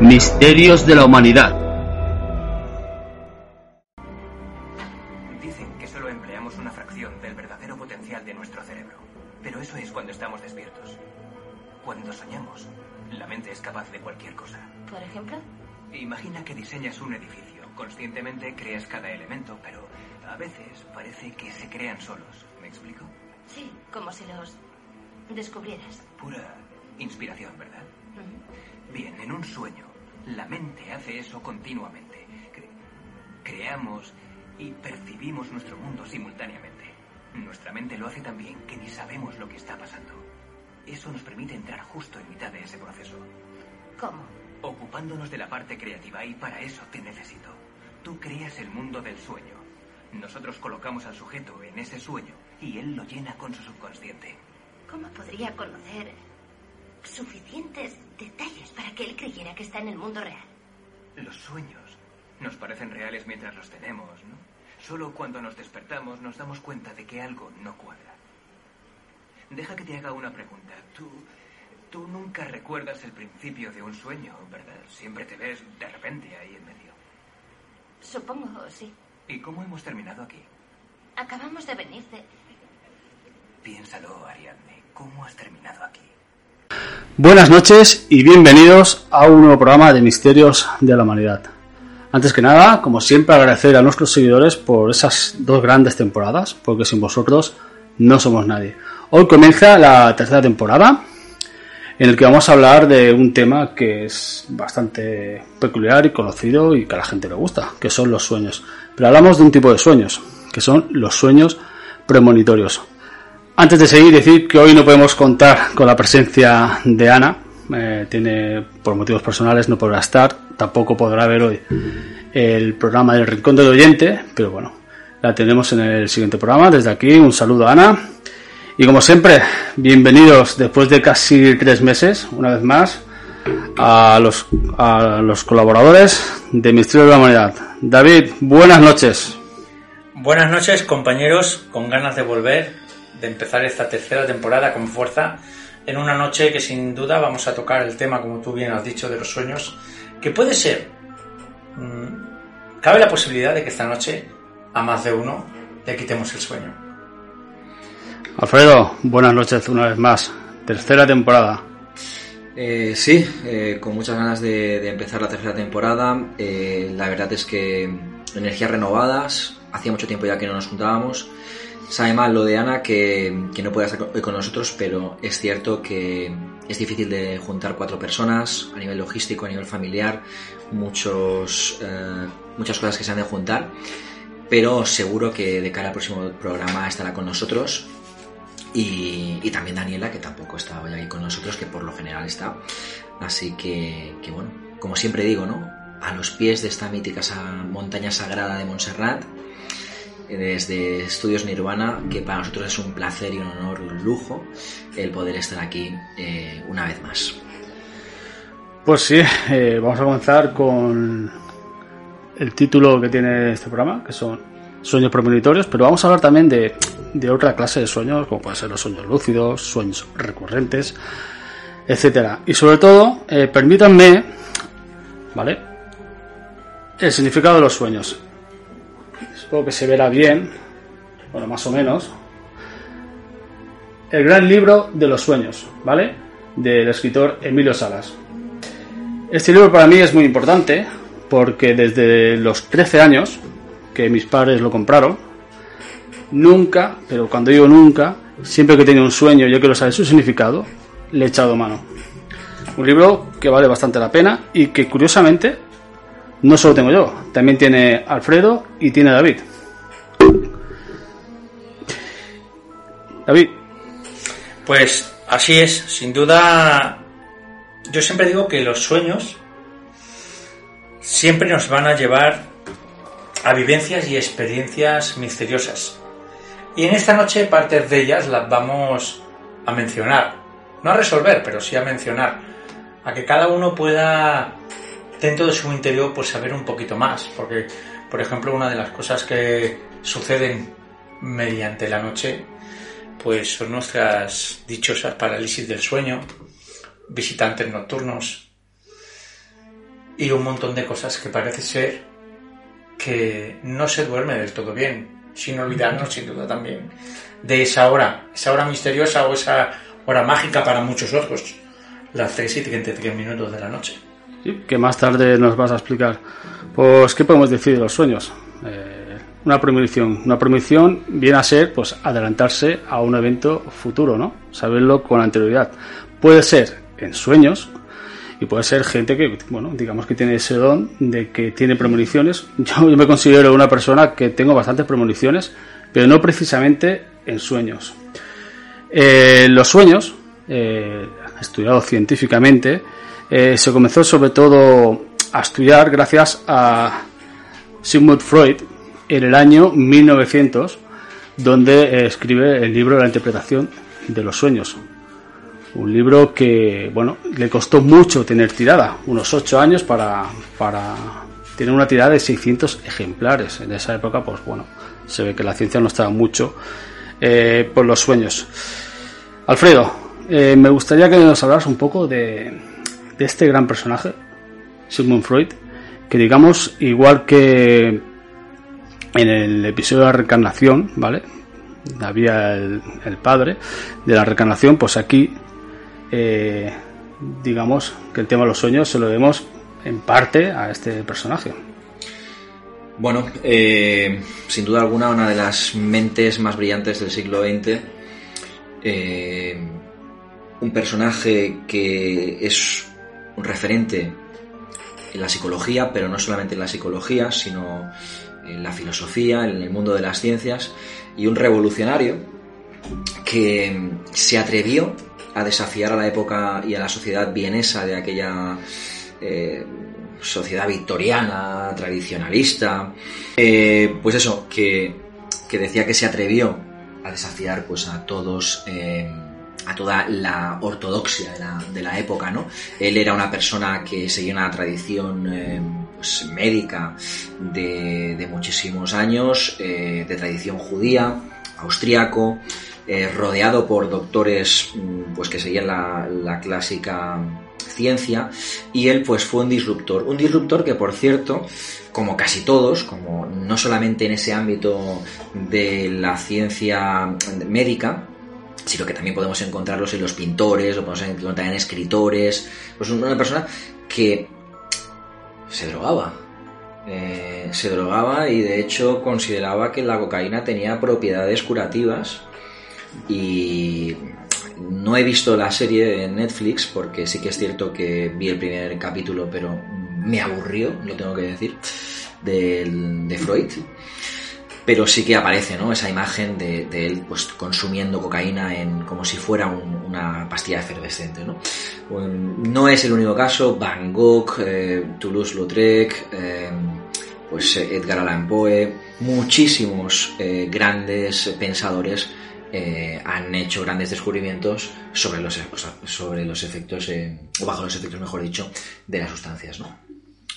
Misterios de la Humanidad. Solo cuando nos despertamos nos damos cuenta de que algo no cuadra. Deja que te haga una pregunta. Tú, tú nunca recuerdas el principio de un sueño, ¿verdad? Siempre te ves de repente ahí en medio. Supongo, sí. ¿Y cómo hemos terminado aquí? Acabamos de venir de... Piénsalo, Ariadne. ¿Cómo has terminado aquí? Buenas noches y bienvenidos a un nuevo programa de Misterios de la Humanidad. Antes que nada, como siempre, agradecer a nuestros seguidores por esas dos grandes temporadas, porque sin vosotros no somos nadie. Hoy comienza la tercera temporada, en el que vamos a hablar de un tema que es bastante peculiar y conocido y que a la gente le gusta, que son los sueños. Pero hablamos de un tipo de sueños, que son los sueños premonitorios. Antes de seguir, decir que hoy no podemos contar con la presencia de Ana. Eh, tiene, por motivos personales, no podrá estar. Tampoco podrá ver hoy el programa del Rincón del Oyente. Pero bueno, la tenemos en el siguiente programa. Desde aquí, un saludo a Ana. Y como siempre, bienvenidos después de casi tres meses, una vez más, a los, a los colaboradores de Misterio de la Humanidad. David, buenas noches. Buenas noches, compañeros, con ganas de volver, de empezar esta tercera temporada con fuerza, en una noche que sin duda vamos a tocar el tema, como tú bien has dicho, de los sueños, que puede ser, mm, cabe la posibilidad de que esta noche a más de uno le quitemos el sueño. Alfredo, buenas noches una vez más. Tercera temporada. Eh, sí, eh, con muchas ganas de, de empezar la tercera temporada. Eh, la verdad es que energías renovadas. Hacía mucho tiempo ya que no nos juntábamos. Sabe mal lo de Ana que, que no puede estar hoy con nosotros, pero es cierto que es difícil de juntar cuatro personas a nivel logístico, a nivel familiar, muchos, eh, muchas cosas que se han de juntar. Pero seguro que de cara al próximo programa estará con nosotros y, y también Daniela, que tampoco está hoy aquí con nosotros, que por lo general está. Así que, que bueno, como siempre digo, ¿no? A los pies de esta mítica montaña sagrada de Montserrat, desde Estudios Nirvana, que para nosotros es un placer y un honor y un lujo el poder estar aquí eh, una vez más. Pues sí, eh, vamos a comenzar con el título que tiene este programa, que son sueños premonitorios, pero vamos a hablar también de, de otra clase de sueños, como pueden ser los sueños lúcidos, sueños recurrentes, etcétera. Y sobre todo, eh, permítanme, ¿vale? El significado de los sueños. Que se verá bien, bueno, más o menos. El gran libro de los sueños, ¿vale? Del escritor Emilio Salas. Este libro para mí es muy importante porque desde los 13 años que mis padres lo compraron, nunca, pero cuando digo nunca, siempre que tenido un sueño, yo quiero saber su significado, le he echado mano. Un libro que vale bastante la pena y que curiosamente no solo tengo yo, también tiene Alfredo y tiene David. David. Pues así es, sin duda. Yo siempre digo que los sueños siempre nos van a llevar a vivencias y experiencias misteriosas. Y en esta noche partes de ellas las vamos a mencionar. No a resolver, pero sí a mencionar. A que cada uno pueda, dentro de su interior, pues saber un poquito más. Porque, por ejemplo, una de las cosas que suceden mediante la noche, pues son nuestras dichosas parálisis del sueño, visitantes nocturnos y un montón de cosas que parece ser que no se duerme del todo bien, sin olvidarnos sin duda también de esa hora, esa hora misteriosa o esa hora mágica para muchos otros, las 3 y 33 minutos de la noche. Que más tarde nos vas a explicar. Pues, ¿qué podemos decir de los sueños? Eh, una premonición. Una premonición viene a ser, pues, adelantarse a un evento futuro, ¿no? Saberlo con anterioridad. Puede ser en sueños, y puede ser gente que, bueno, digamos que tiene ese don de que tiene premoniciones. Yo, me considero una persona que tengo bastantes premoniciones, pero no precisamente en sueños. Eh, los sueños, eh, estudiado científicamente, eh, se comenzó sobre todo a estudiar gracias a Sigmund Freud en el año 1900, donde eh, escribe el libro la interpretación de los sueños. Un libro que, bueno, le costó mucho tener tirada, unos ocho años para, para tener una tirada de 600 ejemplares. En esa época, pues bueno, se ve que la ciencia no estaba mucho eh, por los sueños. Alfredo, me gustaría que nos hablaras un poco de, de este gran personaje, Sigmund Freud, que digamos, igual que en el episodio de la reencarnación, ¿vale? Había el, padre de la reencarnación, pues aquí eh, digamos que el tema de los sueños se lo debemos en parte a este personaje. Bueno, eh, sin duda alguna, una de las mentes más brillantes del siglo XX. Eh, un personaje que es un referente en la psicología, pero no solamente en la psicología, sino en la filosofía, en el mundo de las ciencias, y un revolucionario que se atrevió a desafiar a la época y a la sociedad vienesa de aquella eh, sociedad victoriana, tradicionalista. Pues eso, que, que, decía que se atrevió a desafiar pues a todos. Eh, a toda la ortodoxia de la, de la, época, ¿no? Él era una persona que seguía una tradición eh, pues, médica de, de, muchísimos años, eh, de tradición judía, austriaco, eh, rodeado por doctores pues que seguían la, la, clásica ciencia y él pues fue un disruptor un disruptor que por cierto como casi todos como no solamente en ese ámbito de la ciencia médica sino que también podemos encontrarlos en los pintores o podemos encontrar en escritores. Pues una persona que se drogaba. Eh, se drogaba y de hecho consideraba que la cocaína tenía propiedades curativas. Y no he visto la serie en Netflix porque sí que es cierto que vi el primer capítulo, pero me aburrió, lo tengo que decir, de, de Freud. Pero sí que aparece, ¿no? Esa imagen de, él, pues, consumiendo cocaína en, como si fuera un, una pastilla efervescente, ¿no? no es el único caso. Van Gogh, eh, Toulouse-Lautrec, eh, pues Edgar Allan Poe, muchísimos eh, grandes pensadores han hecho grandes descubrimientos sobre los, sobre los efectos, o bajo los efectos, mejor dicho, de las sustancias, ¿no?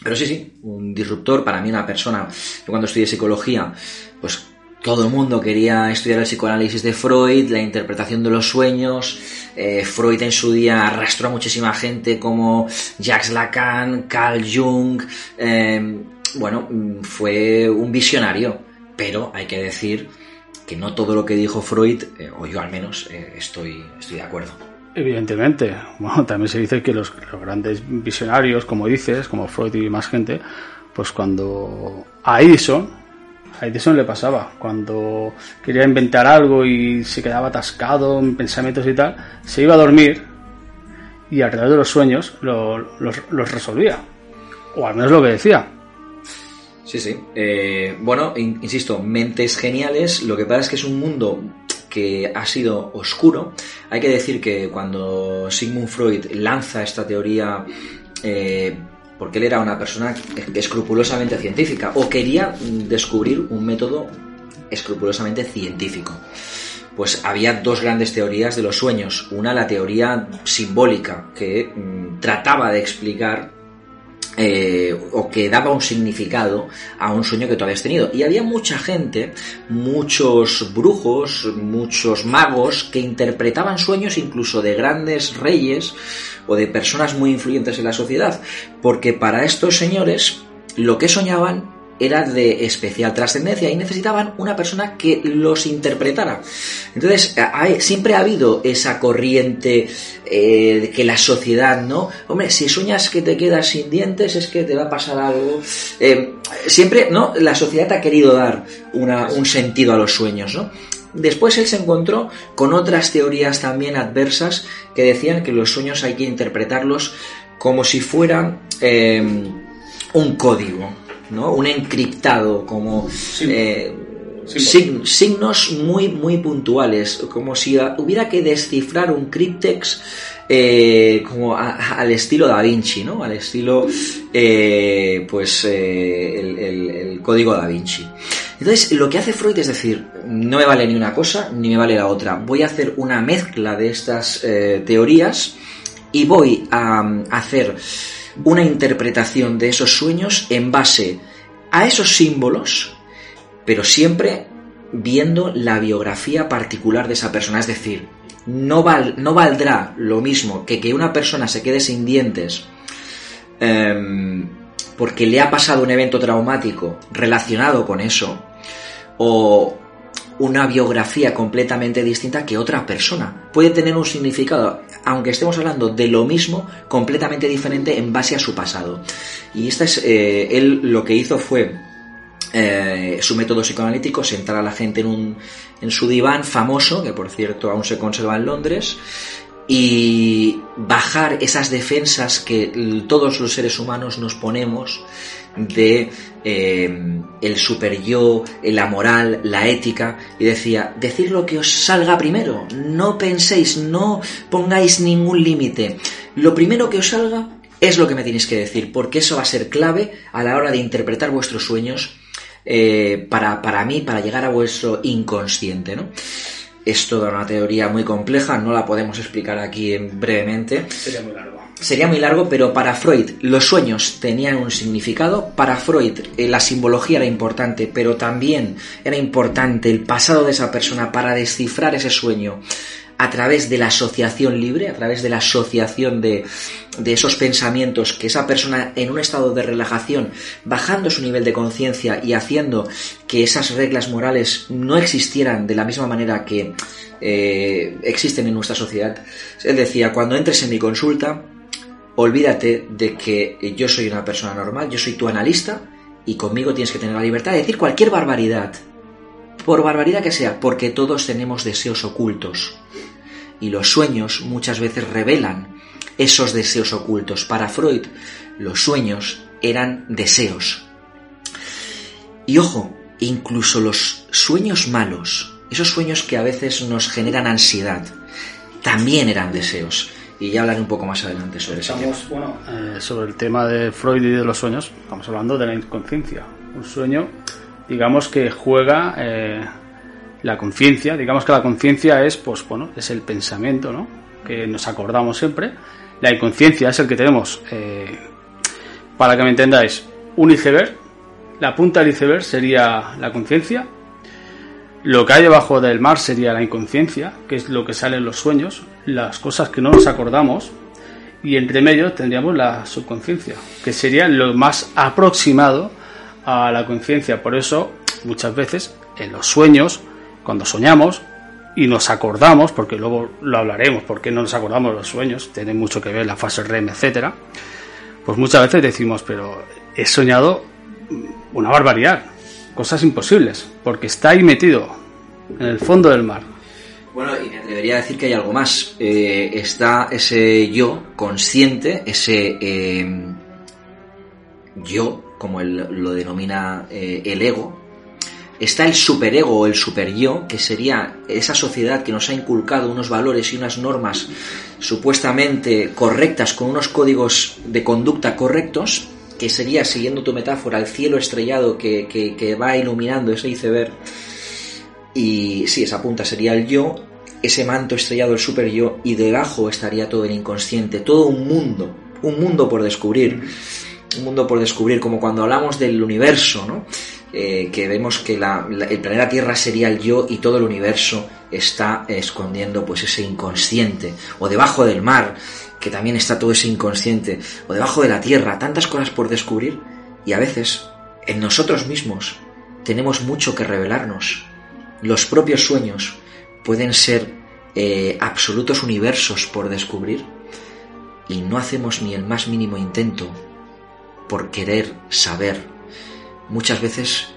Pero sí, sí, un disruptor, para mí una persona, yo cuando estudié psicología, pues todo el mundo quería estudiar el psicoanálisis de Freud, la interpretación de los sueños. Eh, Freud en su día arrastró a muchísima gente como Jacques Lacan, Carl Jung. Eh, bueno, fue un visionario, pero hay que decir que no todo lo que dijo Freud, eh, o yo al menos, estoy, estoy de acuerdo. Evidentemente. Bueno, también se dice que los, grandes visionarios, como dices, como Freud y más gente, pues cuando a Edison, A Edison le pasaba. Cuando quería inventar algo y se quedaba atascado en pensamientos y tal, se iba a dormir y alrededor de los sueños lo- los, los resolvía. O al menos lo que decía. Sí, sí. Eh, bueno, in- insisto, mentes geniales. Lo que pasa es que es un mundo que ha sido oscuro. Hay que decir que cuando Sigmund Freud lanza esta teoría, eh, porque él era una persona escrupulosamente científica, o quería descubrir un método escrupulosamente científico. Pues había dos grandes teorías de los sueños. Una, la teoría simbólica, que mm, trataba de explicar eh, o que daba un significado a un sueño que tú habías tenido. Y había mucha gente, muchos brujos, muchos magos que interpretaban sueños incluso de grandes reyes o de personas muy influyentes en la sociedad, porque para estos señores lo que soñaban era de especial trascendencia y necesitaban una persona que los interpretara. Entonces, siempre ha habido esa corriente eh, que la sociedad, ¿no? Hombre, si sueñas que te quedas sin dientes es que te va a pasar algo. Eh, siempre, ¿no? La sociedad ha querido dar una- un sentido a los sueños, ¿no? Después él se encontró con otras teorías también adversas que decían que los sueños hay que interpretarlos como si fueran eh, un código, ¿no? Un encriptado, como eh, sig- signos muy, muy puntuales, como si hubiera que descifrar un cryptex eh, como a- al estilo Da Vinci, ¿no? Al estilo, eh, pues, eh, el, el- el código Da Vinci. Entonces, lo que hace Freud es decir, no me vale ni una cosa ni me vale la otra. Voy a hacer una mezcla de estas teorías y voy a hacer una interpretación de esos sueños en base a esos símbolos, pero siempre viendo la biografía particular de esa persona. Es decir, no, val- no valdrá lo mismo que que una persona se quede sin dientes em, porque le ha pasado un evento traumático relacionado con eso, o una biografía completamente distinta que otra persona. Puede tener un significado, aunque estemos hablando de lo mismo, completamente diferente en base a su pasado. Y esta es, eh, él lo que hizo fue eh, su método psicoanalítico, sentar a la gente en, un, en su diván famoso, que por cierto aún se conserva en Londres, y bajar esas defensas que todos los seres humanos nos ponemos de eh, el super yo, la moral, la ética, y decía, decid lo que os salga primero, no penséis, no pongáis ningún límite, lo primero que os salga es lo que me tenéis que decir, porque eso va a ser clave a la hora de interpretar vuestros sueños eh, para, para mí, para llegar a vuestro inconsciente, ¿no? Es toda una teoría muy compleja, no la podemos explicar aquí en- brevemente. Sería muy largo. Sería muy largo, pero para Freud los sueños tenían un significado. Para Freud eh, la simbología era importante, pero también era importante el pasado de esa persona para descifrar ese sueño a través de la asociación libre, a través de la asociación de, de esos pensamientos que esa persona en un estado de relajación, bajando su nivel de conciencia y haciendo que esas reglas morales no existieran de la misma manera que eh, existen en nuestra sociedad. Él decía, cuando entres en mi consulta, olvídate de que yo soy una persona normal, yo soy tu analista y conmigo tienes que tener la libertad de decir cualquier barbaridad, por barbaridad que sea, porque todos tenemos deseos ocultos y los sueños muchas veces revelan esos deseos ocultos. Para Freud, los sueños eran deseos. Y ojo, incluso los sueños malos, esos sueños que a veces nos generan ansiedad, también eran deseos. Y ya hablaré un poco más adelante sobre eso. Bueno, eh, sobre el tema de Freud y de los sueños, estamos hablando de la inconsciencia. Un sueño, digamos que juega eh, la conciencia, digamos que la conciencia es, pues bueno, es el pensamiento, ¿no? Que nos acordamos siempre. La inconsciencia es el que tenemos, eh, para que me entendáis, un iceberg. La punta del iceberg sería la conciencia. Lo que hay debajo del mar sería la inconsciencia, que es lo que sale en los sueños, las cosas que no nos acordamos, y entre medio tendríamos la subconsciencia, que sería lo más aproximado a la conciencia. Por eso, muchas veces, en los sueños, cuando soñamos y nos acordamos, porque luego lo hablaremos, porque no nos acordamos los sueños, tiene mucho que ver la fase REM, etcétera, pues muchas veces decimos, pero he soñado una barbaridad. cosas imposibles, porque está ahí metido, en el fondo del mar. Bueno, y me atrevería a decir que hay algo más. Eh, está ese yo consciente, ese eh, yo, como él lo denomina eh, el ego. Está el superego o el superyo, que sería esa sociedad que nos ha inculcado unos valores y unas normas supuestamente correctas, con unos códigos de conducta correctos, que sería, siguiendo tu metáfora, el cielo estrellado que, que, que va iluminando ese iceberg. Y sí, esa punta sería el yo, ese manto estrellado el super yo, y debajo estaría todo el inconsciente, todo un mundo, un mundo por descubrir. Un mundo por descubrir, como cuando hablamos del universo, ¿no? Eh, que vemos que la- el planeta Tierra sería el yo y todo el universo está escondiendo pues ese inconsciente o debajo del mar que también está todo ese inconsciente o debajo de la tierra tantas cosas por descubrir y a veces en nosotros mismos tenemos mucho que revelarnos los propios sueños pueden ser eh, absolutos universos por descubrir y no hacemos ni el más mínimo intento por querer saber muchas veces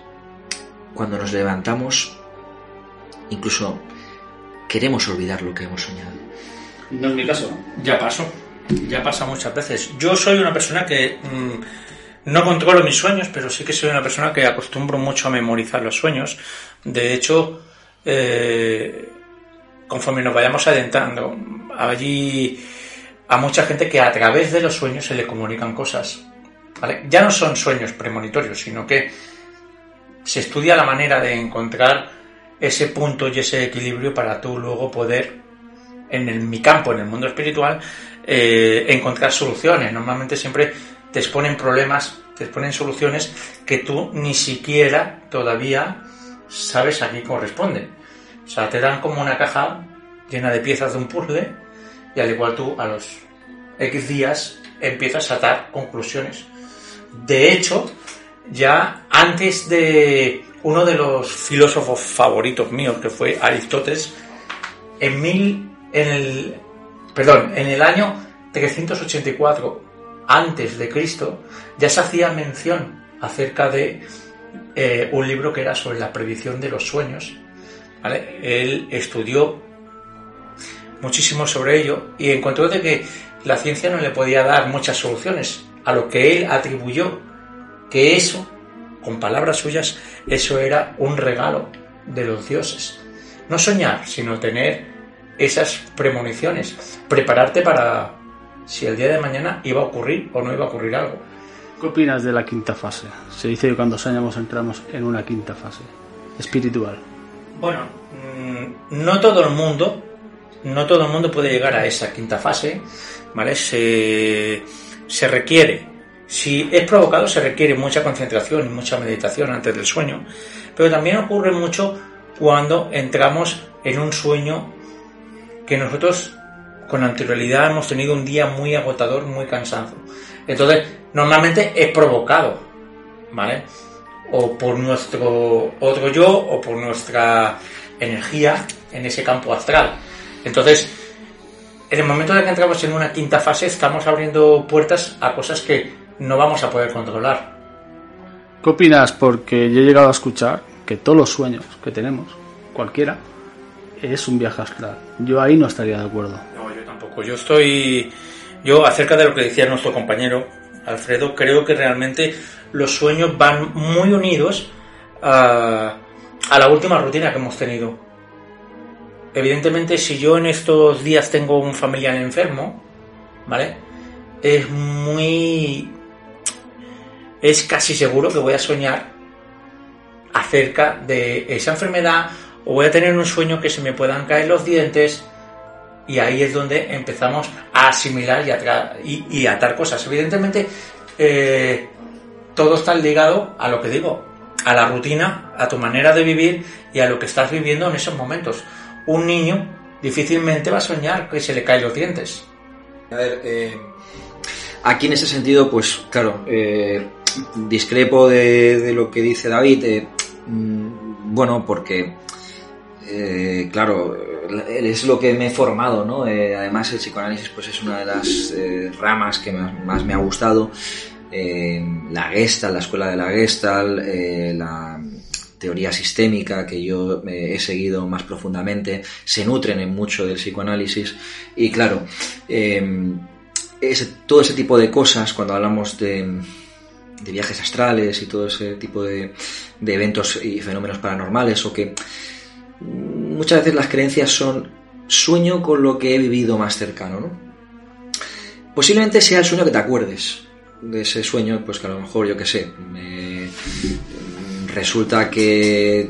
cuando nos levantamos incluso queremos olvidar lo que hemos soñado. No es mi caso. Ya pasó, ya pasa muchas veces. Yo soy una persona que mm, no controlo mis sueños, pero sí que soy una persona que acostumbro mucho a memorizar los sueños. De hecho, eh, conforme nos vayamos adentrando, allí a mucha gente que a través de los sueños se le comunican cosas. Ya no son sueños premonitorios, sino que se estudia la manera de encontrar ese punto y ese equilibrio para tú luego poder en mi campo, en el mundo espiritual, eh, encontrar soluciones. Normalmente siempre te exponen problemas, te exponen soluciones que tú ni siquiera todavía sabes a qué corresponden. O sea, te dan como una caja llena de piezas de un puzzle y al igual tú a los X días empiezas a dar conclusiones. De hecho, ya antes de uno de los filósofos favoritos míos, que fue Aristóteles, en mil, el, perdón, en el año 384 antes de Cristo, ya se hacía mención acerca de eh, un libro que era sobre la predicción de los sueños. Él estudió muchísimo sobre ello y encontró de que la ciencia no le podía dar muchas soluciones, a lo que él atribuyó que eso, con palabras suyas, eso era un regalo de los dioses. No soñar, sino tener esas premoniciones, prepararte para si el día de mañana iba a ocurrir o no iba a ocurrir algo. ¿Qué opinas de la quinta fase? Se dice que cuando soñamos entramos en una quinta fase espiritual. Bueno, mm, no todo el mundo, no todo el mundo puede llegar a esa quinta fase, ¿vale? Se, se requiere, si es provocado, se requiere mucha concentración y mucha meditación antes del sueño, pero también ocurre mucho cuando entramos en un sueño que nosotros con anterioridad hemos tenido un día muy agotador, muy cansado. Entonces, normalmente es provocado, ¿vale? O por nuestro otro yo o por nuestra energía en ese campo astral. Entonces, en el momento de que entramos en una quinta fase, estamos abriendo puertas a cosas que no vamos a poder controlar. ¿Qué opinas? Porque yo he llegado a escuchar que todos los sueños que tenemos, cualquiera, es un viaje astral. Yo ahí no estaría de acuerdo. No, yo tampoco. Yo estoy. Yo, acerca de lo que decía nuestro compañero Alfredo, creo que realmente los sueños van muy unidos a, a la última rutina que hemos tenido. Evidentemente, si yo en estos días tengo un familiar enfermo, ¿vale? Es muy. Es casi seguro que voy a soñar acerca de esa enfermedad o voy a tener un sueño que se me puedan caer los dientes y ahí es donde empezamos a asimilar y, a y, y atar cosas. Evidentemente, eh, todo está ligado a lo que digo, a la rutina, a tu manera de vivir y a lo que estás viviendo en esos momentos. Un niño difícilmente va a soñar que se le caen los dientes. A ver, eh, aquí en ese sentido, pues claro, eh, discrepo de, lo que dice David. Eh, mm, bueno, porque, claro, es lo que me he formado, ¿no? Además, el psicoanálisis pues es una de las ramas que más, me ha gustado. La Gestalt, la escuela de la Gestalt, la, teoría sistémica que yo eh, he seguido más profundamente, se nutren en mucho del psicoanálisis y claro, todo ese tipo de cosas, cuando hablamos de, viajes astrales y todo ese tipo de, eventos y fenómenos paranormales o que muchas veces las creencias son sueño con lo que he vivido más cercano, ¿no? Posiblemente sea el sueño que te acuerdes de ese sueño, pues que a lo mejor, yo qué sé, resulta que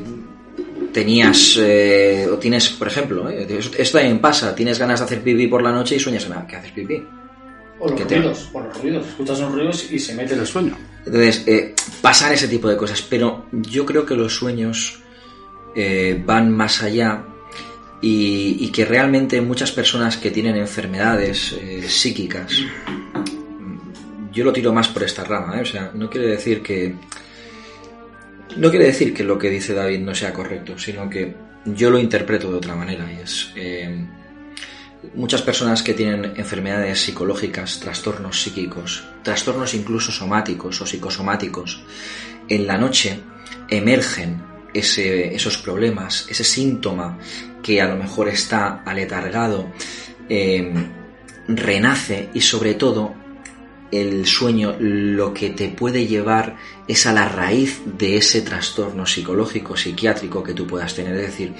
tenías eh, o tienes, por ejemplo, eh, esto también pasa, tienes ganas de hacer pipí por la noche y sueñas en que haces pipí. O los ruidos, o los ruidos, escuchas los ruidos y se mete en el sueño. Entonces, eh, pasan ese tipo de cosas, pero yo creo que los sueños eh, van más allá y, que realmente muchas personas que tienen enfermedades eh, psíquicas, yo lo tiro más por esta rama, ¿eh? o sea, no quiere decir que no quiere decir que lo que dice David no sea correcto, sino que yo lo interpreto de otra manera y es muchas personas que tienen enfermedades psicológicas, trastornos psíquicos, trastornos incluso somáticos o psicosomáticos, en la noche emergen esos problemas, ese síntoma que a lo mejor está aletargado, em, renace y sobre todo el sueño lo que te puede llevar es a la raíz de ese trastorno psicológico, psiquiátrico que tú puedas tener. Es decir,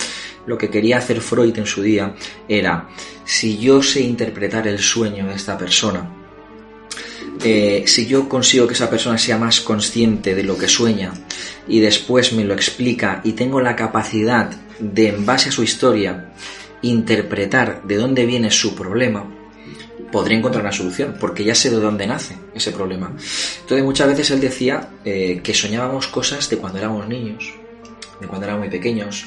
lo que quería hacer Freud en su día era, si yo sé interpretar el sueño de esta persona, eh, si yo consigo que esa persona sea más consciente de lo que sueña y después me lo explica y tengo la capacidad de, en base a su historia, interpretar de dónde viene su problema, podría encontrar una solución, porque ya sé de dónde nace ese problema. Entonces muchas veces él decía eh, que soñábamos cosas de cuando éramos niños, de cuando éramos muy pequeños,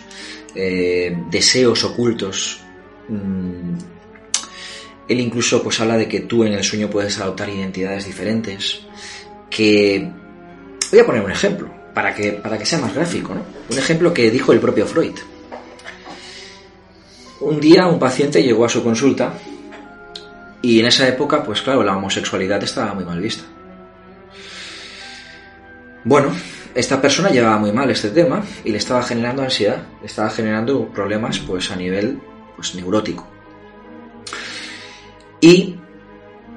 eh, deseos ocultos, mm, él incluso pues habla de que tú en el sueño puedes adoptar identidades diferentes, que... Voy a poner un ejemplo, para que, para que sea más gráfico, ¿no? Un ejemplo que dijo el propio Freud. Un día un paciente llegó a su consulta y en esa época, pues claro, la homosexualidad estaba muy mal vista. Bueno, esta persona llevaba muy mal este tema y le estaba generando ansiedad, le estaba generando problemas pues a nivel pues neurótico. Y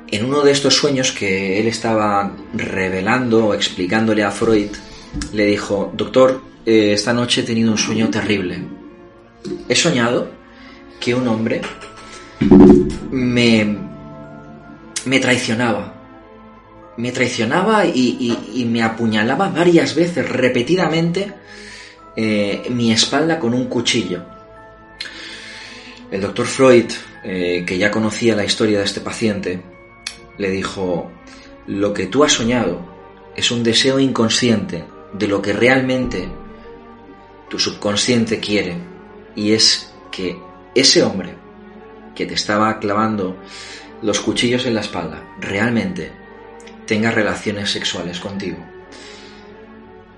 en uno de estos sueños que él estaba revelando o explicándole a Freud, le dijo, doctor, eh, esta noche he tenido un sueño terrible. He soñado que un hombre me, me traicionaba. Me traicionaba y, me apuñalaba varias veces, repetidamente, eh, mi espalda con un cuchillo. El doctor Freud eh, que ya conocía la historia de este paciente, le dijo, lo que tú has soñado es un deseo inconsciente de lo que realmente tu subconsciente quiere, y es que ese hombre que te estaba clavando los cuchillos en la espalda realmente tenga relaciones sexuales contigo.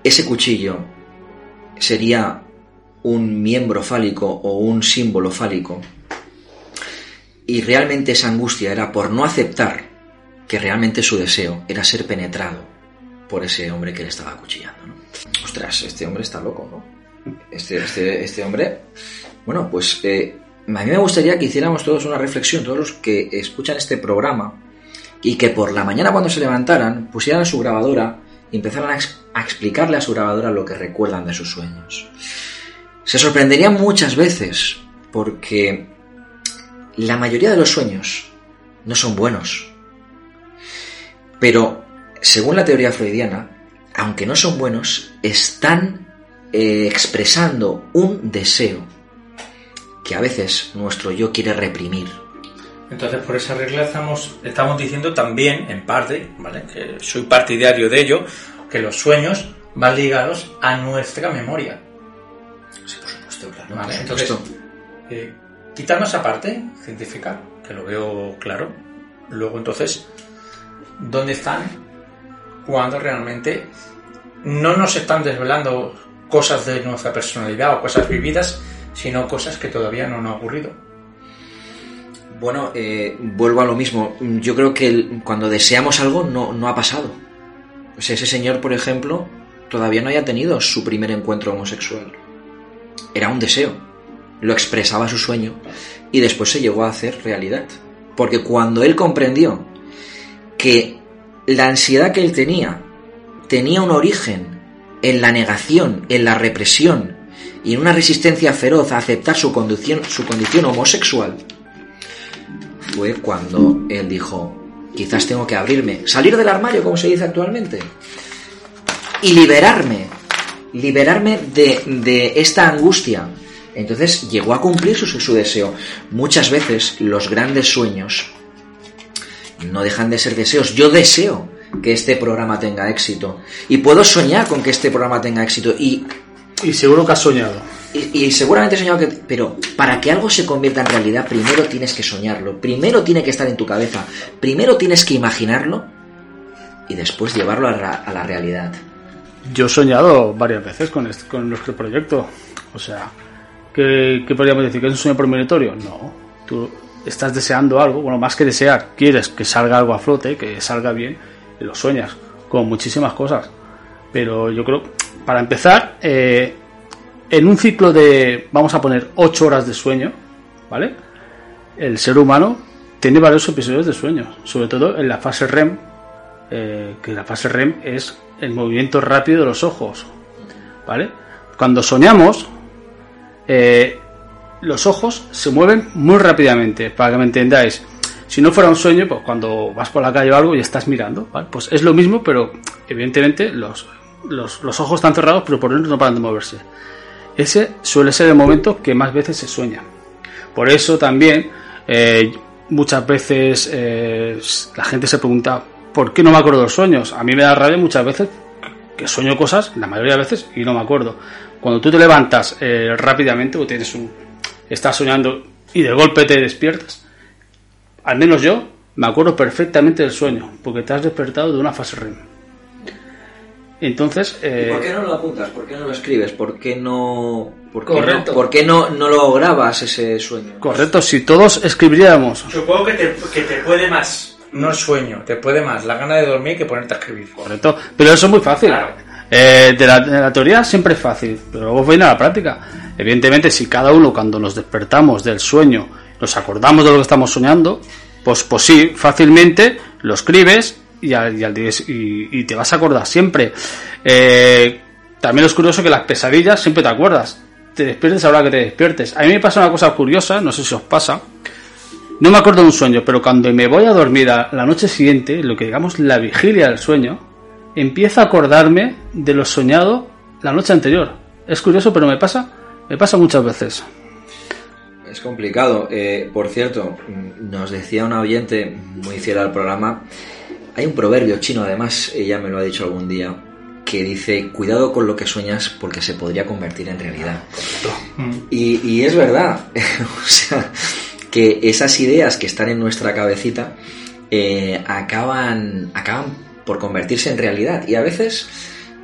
Ese cuchillo sería un miembro fálico o un símbolo fálico y realmente esa angustia era por no aceptar que realmente su deseo era ser penetrado por ese hombre que le estaba acuchillando. ¿no? Ostras, este hombre está loco, ¿no? Este, este, este hombre... Bueno, pues eh, a mí me gustaría que hiciéramos todos una reflexión, todos los que escuchan este programa, y que por la mañana cuando se levantaran pusieran su grabadora y empezaran a, explicarle a su grabadora lo que recuerdan de sus sueños. Se sorprenderían muchas veces porque la mayoría de los sueños no son buenos. Pero, según la teoría freudiana, aunque no son buenos, están eh, expresando un deseo que a veces nuestro yo quiere reprimir. Entonces, por esa regla estamos, estamos diciendo también, en parte, ¿vale? que soy partidario de ello, que los sueños van ligados a nuestra memoria. Sí, por supuesto, claro. ¿Vale? Entonces, eh, Quitando esa parte científica, que lo veo claro, luego entonces, ¿dónde están cuando realmente no nos están desvelando cosas de nuestra personalidad o cosas vividas, sino cosas que todavía no han ocurrido? Bueno, eh, vuelvo a lo mismo. Yo creo que cuando deseamos algo no, no ha pasado. Ese señor, por ejemplo, todavía no había tenido su primer encuentro homosexual. Era un deseo. Lo expresaba su sueño y después se llegó a hacer realidad. Porque cuando él comprendió que la ansiedad que él tenía tenía un origen en la negación, en la represión y en una resistencia feroz a aceptar su condición, su condición homosexual, fue cuando él dijo, quizás tengo que abrirme, salir del armario, como se dice actualmente, y liberarme, liberarme de, de esta angustia. Entonces llegó a cumplir su, su deseo. Muchas veces los grandes sueños no dejan de ser deseos. Yo deseo que este programa tenga éxito. Y puedo soñar con que este programa tenga éxito. Y, Y seguro que has soñado. y, y seguramente he soñado que... Pero para que algo se convierta en realidad, primero tienes que soñarlo. Primero tiene que estar en tu cabeza. Primero tienes que imaginarlo. Y después llevarlo a, ra- a la realidad. Yo he soñado varias veces con, este- con nuestro proyecto. O sea, ¿qué, qué podríamos decir? ¿Que es un sueño premonitorio? No. Tú estás deseando algo, bueno, más que desear, quieres que salga algo a flote, que salga bien, y lo sueñas, con muchísimas cosas. Pero yo creo, para empezar, eh, en un ciclo de, vamos a poner, 8 horas de sueño, ¿vale? El ser humano tiene varios episodios de sueño, sobre todo en la fase REM, eh, que la fase REM es el movimiento rápido de los ojos, ¿vale? Cuando soñamos, eh, los ojos se mueven muy rápidamente, para que me entendáis. Si no fuera un sueño, pues cuando vas por la calle o algo y estás mirando, ¿vale? Pues es lo mismo, pero evidentemente los, los, los ojos están cerrados, pero por dentro no paran de moverse. Ese suele ser el momento que más veces se sueña. Por eso también eh, muchas veces eh, la gente se pregunta ¿por qué no me acuerdo de los sueños? A mí me da rabia muchas veces que sueño cosas, la mayoría de veces, y no me acuerdo. Cuando tú te levantas eh, rápidamente o tienes un... estás soñando y de golpe te despiertas, al menos yo me acuerdo perfectamente del sueño, porque te has despertado de una fase REM. Entonces, eh, ¿Por qué no lo apuntas? ¿Por qué no lo escribes? ¿Por qué no, por qué Correcto. no, por qué no, no lo grabas ese sueño? correcto, si todos escribiríamos Supongo que te, que te puede más, no el sueño, te puede más la gana de dormir que ponerte a escribir. Correcto. Pero eso es muy fácil. Claro. Eh, de, la, de la teoría siempre es fácil, pero luego viene a la práctica. Evidentemente, si cada uno cuando nos despertamos del sueño nos acordamos de lo que estamos soñando, pues, pues sí, fácilmente lo escribes y, al, y, al y- y te vas a acordar siempre. Eh, también es curioso que las pesadillas siempre te acuerdas. Te despiertes a la hora que te despiertes. A mí me pasa una cosa curiosa, no sé si os pasa. No me acuerdo de un sueño, pero cuando me voy a dormir a la noche siguiente, lo que digamos la vigilia del sueño, empiezo a acordarme de lo soñado la noche anterior. Es curioso, pero me pasa, me pasa muchas veces. Es complicado. Eh, por cierto, nos decía una oyente muy fiel al programa, hay un proverbio chino, además, ella me lo ha dicho algún día, que dice, cuidado con lo que sueñas porque se podría convertir en realidad. Y, y es verdad, o sea, que esas ideas que están en nuestra cabecita eh, acaban, acaban por convertirse en realidad y a veces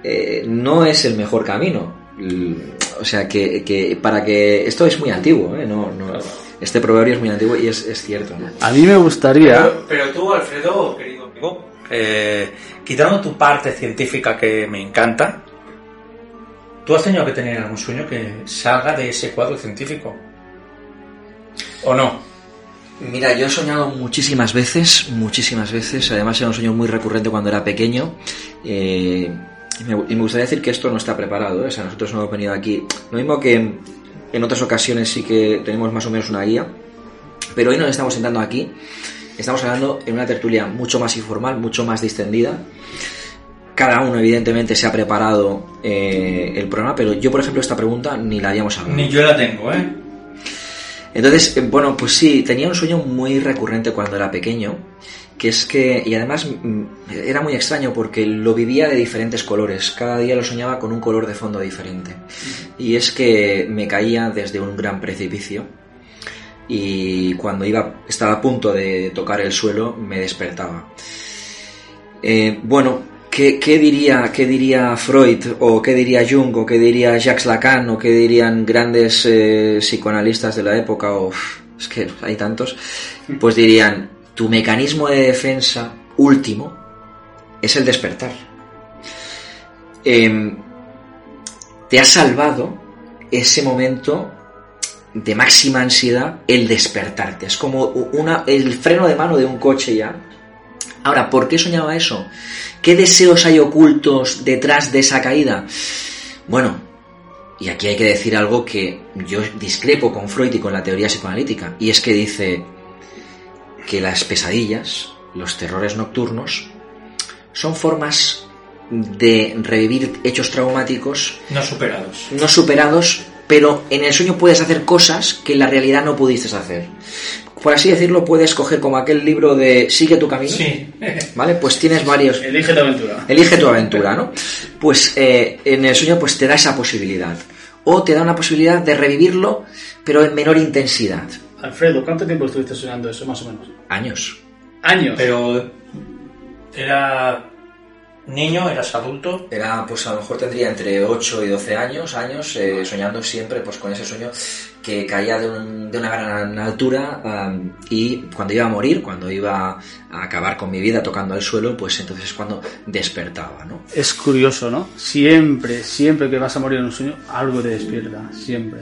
eh, no es el mejor camino. O sea, que, que para que... Esto es muy antiguo, ¿eh? No, no- este proverbio es muy antiguo y es, es cierto, ¿no? A mí me gustaría, Pero, pero tú, Alfredo, querido amigo, eh, quitando tu parte científica que me encanta, ¿tú has tenido que tener algún sueño que salga de ese cuadro científico? ¿O no? Mira, yo he soñado muchísimas veces, muchísimas veces. Además, era un sueño muy recurrente cuando era pequeño. Eh, y, me, gustaría decir que esto no está preparado. ¿eh? O sea, nosotros no hemos venido aquí. Lo mismo que en otras ocasiones sí que tenemos más o menos una guía. Pero hoy nos estamos sentando aquí. Estamos hablando en una tertulia mucho más informal, mucho más distendida. Cada uno, evidentemente, se ha preparado eh, el programa, pero yo, por ejemplo, esta pregunta ni la habíamos hablado. Ni yo la tengo, ¿eh? Entonces, eh, bueno, pues sí, tenía un sueño muy recurrente cuando era pequeño, que es que, y además mm, era muy extraño porque lo vivía de diferentes colores, cada día lo soñaba con un color de fondo diferente. Y es que me caía desde un gran precipicio y cuando iba, estaba a punto de tocar el suelo me despertaba. Eh, bueno, ¿qué, diría, ¿qué diría Freud o qué diría Jung o qué diría Jacques Lacan o qué dirían grandes eh, psicoanalistas de la época o es que hay tantos? Pues dirían, tu mecanismo de defensa último es el despertar. em, te ha salvado ese momento de máxima ansiedad el despertarte. Es como una, el freno de mano de un coche ya. Ahora, ¿por qué soñaba eso? ¿Qué deseos hay ocultos detrás de esa caída? Bueno, y aquí hay que decir algo que yo discrepo con Freud y con la teoría psicoanalítica, y es que dice que las pesadillas, los terrores nocturnos, son formas de revivir hechos traumáticos no superados. No superados, pero en el sueño puedes hacer cosas que en la realidad no pudiste hacer. Por así decirlo, puedes coger como aquel libro de Sigue tu camino. Sí. ¿Vale? Pues tienes varios. Elige tu aventura. Elige tu aventura, ¿no? Pues eh, en el sueño pues te da esa posibilidad. O te da una posibilidad de revivirlo, pero en menor intensidad. Alfredo, ¿cuánto tiempo estuviste soñando eso, más o menos? Años. Años. Pero era niño, eras adulto. Era, pues a lo mejor tendría entre 8 y 12 años, años, eh, soñando siempre pues con ese sueño que caía de, un- de una gran altura y cuando iba a morir, cuando iba a acabar con mi vida tocando el suelo, pues entonces es cuando despertaba, ¿no? Es curioso, ¿no? Siempre, siempre que vas a morir en un sueño, algo te despierta. Siempre.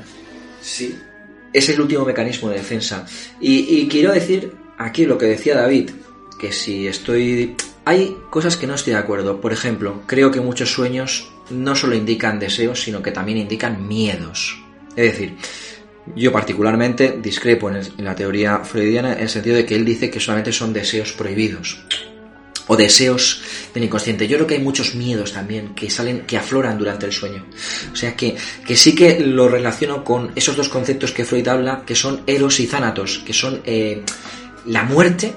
Sí. Es el último mecanismo de defensa. Y, y quiero decir aquí lo que decía David, que si estoy... Hay cosas que no estoy de acuerdo. Por ejemplo, creo que muchos sueños no solo indican deseos, sino que también indican miedos. Es decir, yo particularmente discrepo en, la teoría freudiana en el sentido de que él dice que solamente son deseos prohibidos o deseos del inconsciente. Yo creo que hay muchos miedos también que salen, que afloran durante el sueño. O sea que, que sí que lo relaciono con esos dos conceptos que Freud habla, que son eros y thanatos, que son eh, la muerte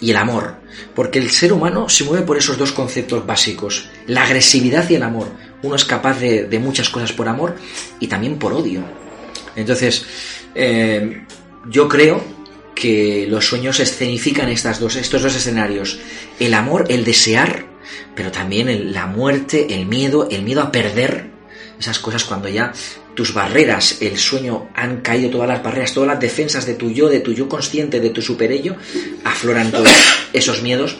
y el amor. Porque el ser humano se mueve por esos dos conceptos básicos, la agresividad y el amor. Uno es capaz de, muchas cosas por amor y también por odio. Entonces, eh, yo creo que los sueños escenifican estas dos, estos dos escenarios. El amor, el desear, pero también la muerte, el miedo, el miedo a perder. Esas cosas cuando ya tus barreras, el sueño, han caído todas las barreras, todas las defensas de tu yo, de tu yo consciente, de tu superello, afloran todos esos miedos.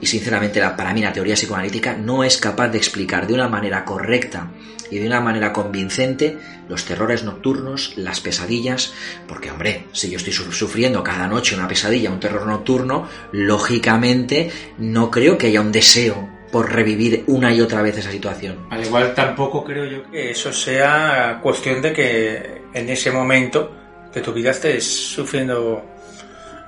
Y sinceramente, para mí la teoría psicoanalítica no es capaz de explicar de una manera correcta y de una manera convincente los terrores nocturnos, las pesadillas, porque hombre, si yo estoy su- sufriendo cada noche una pesadilla, un terror nocturno, lógicamente no creo que haya un deseo por revivir una y otra vez esa situación. Al igual tampoco creo yo que eso sea cuestión de que en ese momento de tu vida estés sufriendo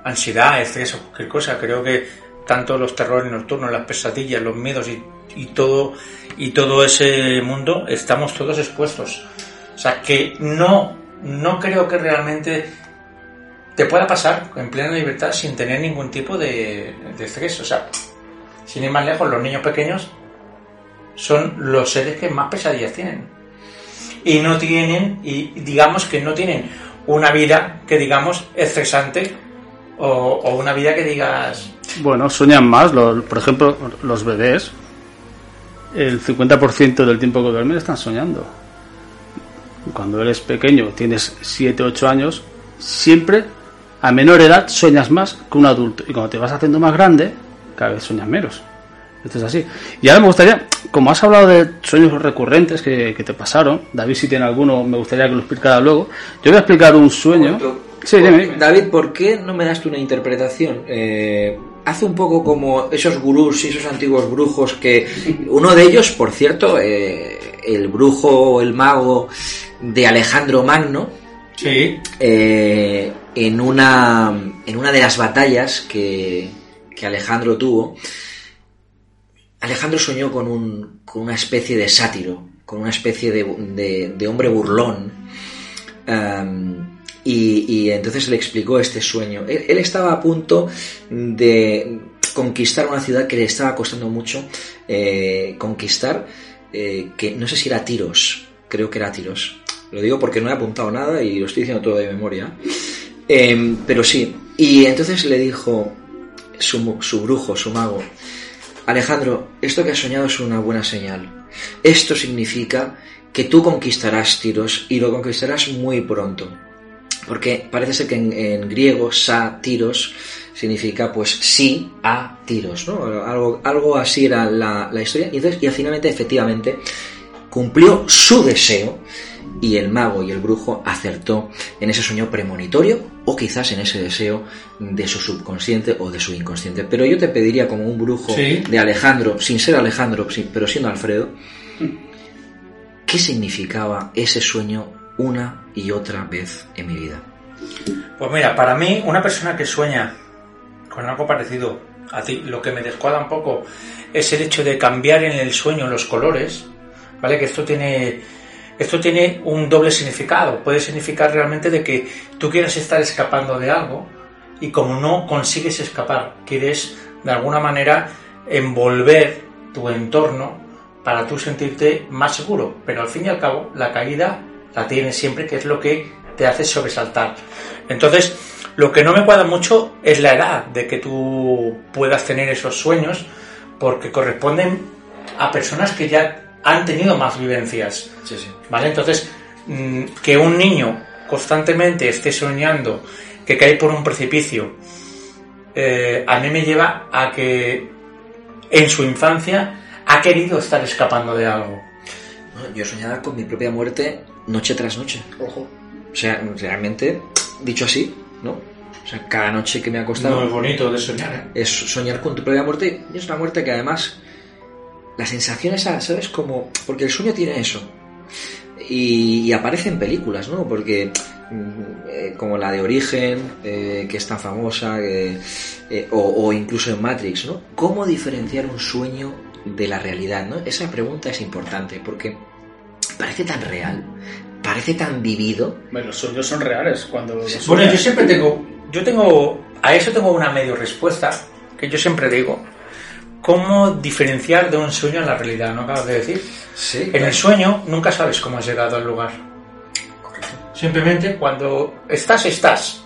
ansiedad, estrés o cualquier cosa. Creo que tanto los terrores nocturnos, las pesadillas, los miedos y, y todo y todo ese mundo estamos todos expuestos. O sea que no, no creo que realmente te pueda pasar en plena libertad sin tener ningún tipo de, de estrés. O sea, sin ir más lejos, los niños pequeños son los seres que más pesadillas tienen. Y no tienen, y digamos que no tienen una vida que digamos estresante o, o una vida que digas Bueno, sueñan más. por ejemplo, los bebés, el 50% del tiempo que duermen están soñando. Cuando eres pequeño, tienes 7, 8 años, siempre a menor edad sueñas más que un adulto. Y cuando te vas haciendo más grande, cada vez sueñas menos. Esto es así. Y ahora me gustaría, como has hablado de sueños recurrentes que, que te pasaron, David si tiene alguno, me gustaría que lo explicara luego. Yo voy a explicar un sueño. Sí, dime, dime. David, ¿por qué no me das tú una interpretación? Eh, hace un poco como esos gurús y esos antiguos brujos que uno de ellos, por cierto, eh, el brujo o el mago de Alejandro Magno, sí, eh, en, una, en una de las batallas que, que Alejandro tuvo, Alejandro soñó con, un, con una especie de sátiro, con una especie de, de- hombre burlón. Am, y, y entonces le explicó este sueño. Él, él estaba a punto de conquistar una ciudad que le estaba costando mucho eh, conquistar, eh, que no sé si era Tiros, creo que era Tiros. Lo digo porque no he apuntado nada y lo estoy diciendo todo de memoria. Em, pero sí. Y entonces le dijo su, brujo, su mago, Alejandro, esto que has soñado es una buena señal. Esto significa que tú conquistarás Tiros y lo conquistarás muy pronto. Porque parece ser que en, en griego, sa, Tiros, significa pues sí a tiros, ¿no? Algo, algo así era la, la historia. Y, entonces, y finalmente, efectivamente, cumplió su deseo y el mago y el brujo acertó en ese sueño premonitorio o quizás en ese deseo de su subconsciente o de su inconsciente. Pero yo te pediría como un brujo Sí. de Alejandro, sin ser Alejandro, pero siendo Alfredo, ¿qué significaba ese sueño una y otra vez en mi vida? Pues mira, para mí, una persona que sueña con algo parecido a ti, lo que me descuadra un poco es el hecho de cambiar en el sueño los colores, ¿vale? Que esto tiene, esto tiene un doble significado. Puede significar realmente de que tú quieras estar escapando de algo y como no consigues escapar, quieres de alguna manera envolver tu entorno para tú sentirte más seguro. Pero al fin y al cabo, la caída la tienes siempre, que es lo que te hace sobresaltar. Entonces, lo que no me cuadra mucho es la edad de que tú puedas tener esos sueños, porque corresponden a personas que ya han tenido más vivencias. Sí, sí. ¿Vale? Entonces, mm, que un niño constantemente esté soñando que cae por un precipicio, eh, a mí me lleva a que en su infancia ha querido estar escapando de algo. No, Yo soñaba con mi propia muerte noche tras noche. Ojo. O sea, realmente, dicho así, ¿no? O sea, cada noche que me he acostado... No es bonito de soñar, ¿eh? es soñar con tu propia muerte y es una muerte que además la sensación esa, ¿sabes? Como, porque el sueño tiene eso. Y, y aparece en películas, ¿no? Porque mm, eh, como la de Origen, eh, que es tan famosa, eh, o, o incluso en Matrix, ¿no? ¿Cómo diferenciar un sueño de la realidad, ¿no? Esa pregunta es importante porque parece tan real, parece tan vivido. Bueno, los sueños son reales cuando Bueno, yo siempre tengo, yo tengo, a eso tengo una medio respuesta, que yo siempre digo, ¿cómo diferenciar de un sueño a la realidad? ¿No acabas de decir? Sí. En el sueño nunca sabes cómo has llegado al lugar. Simplemente cuando estás, estás.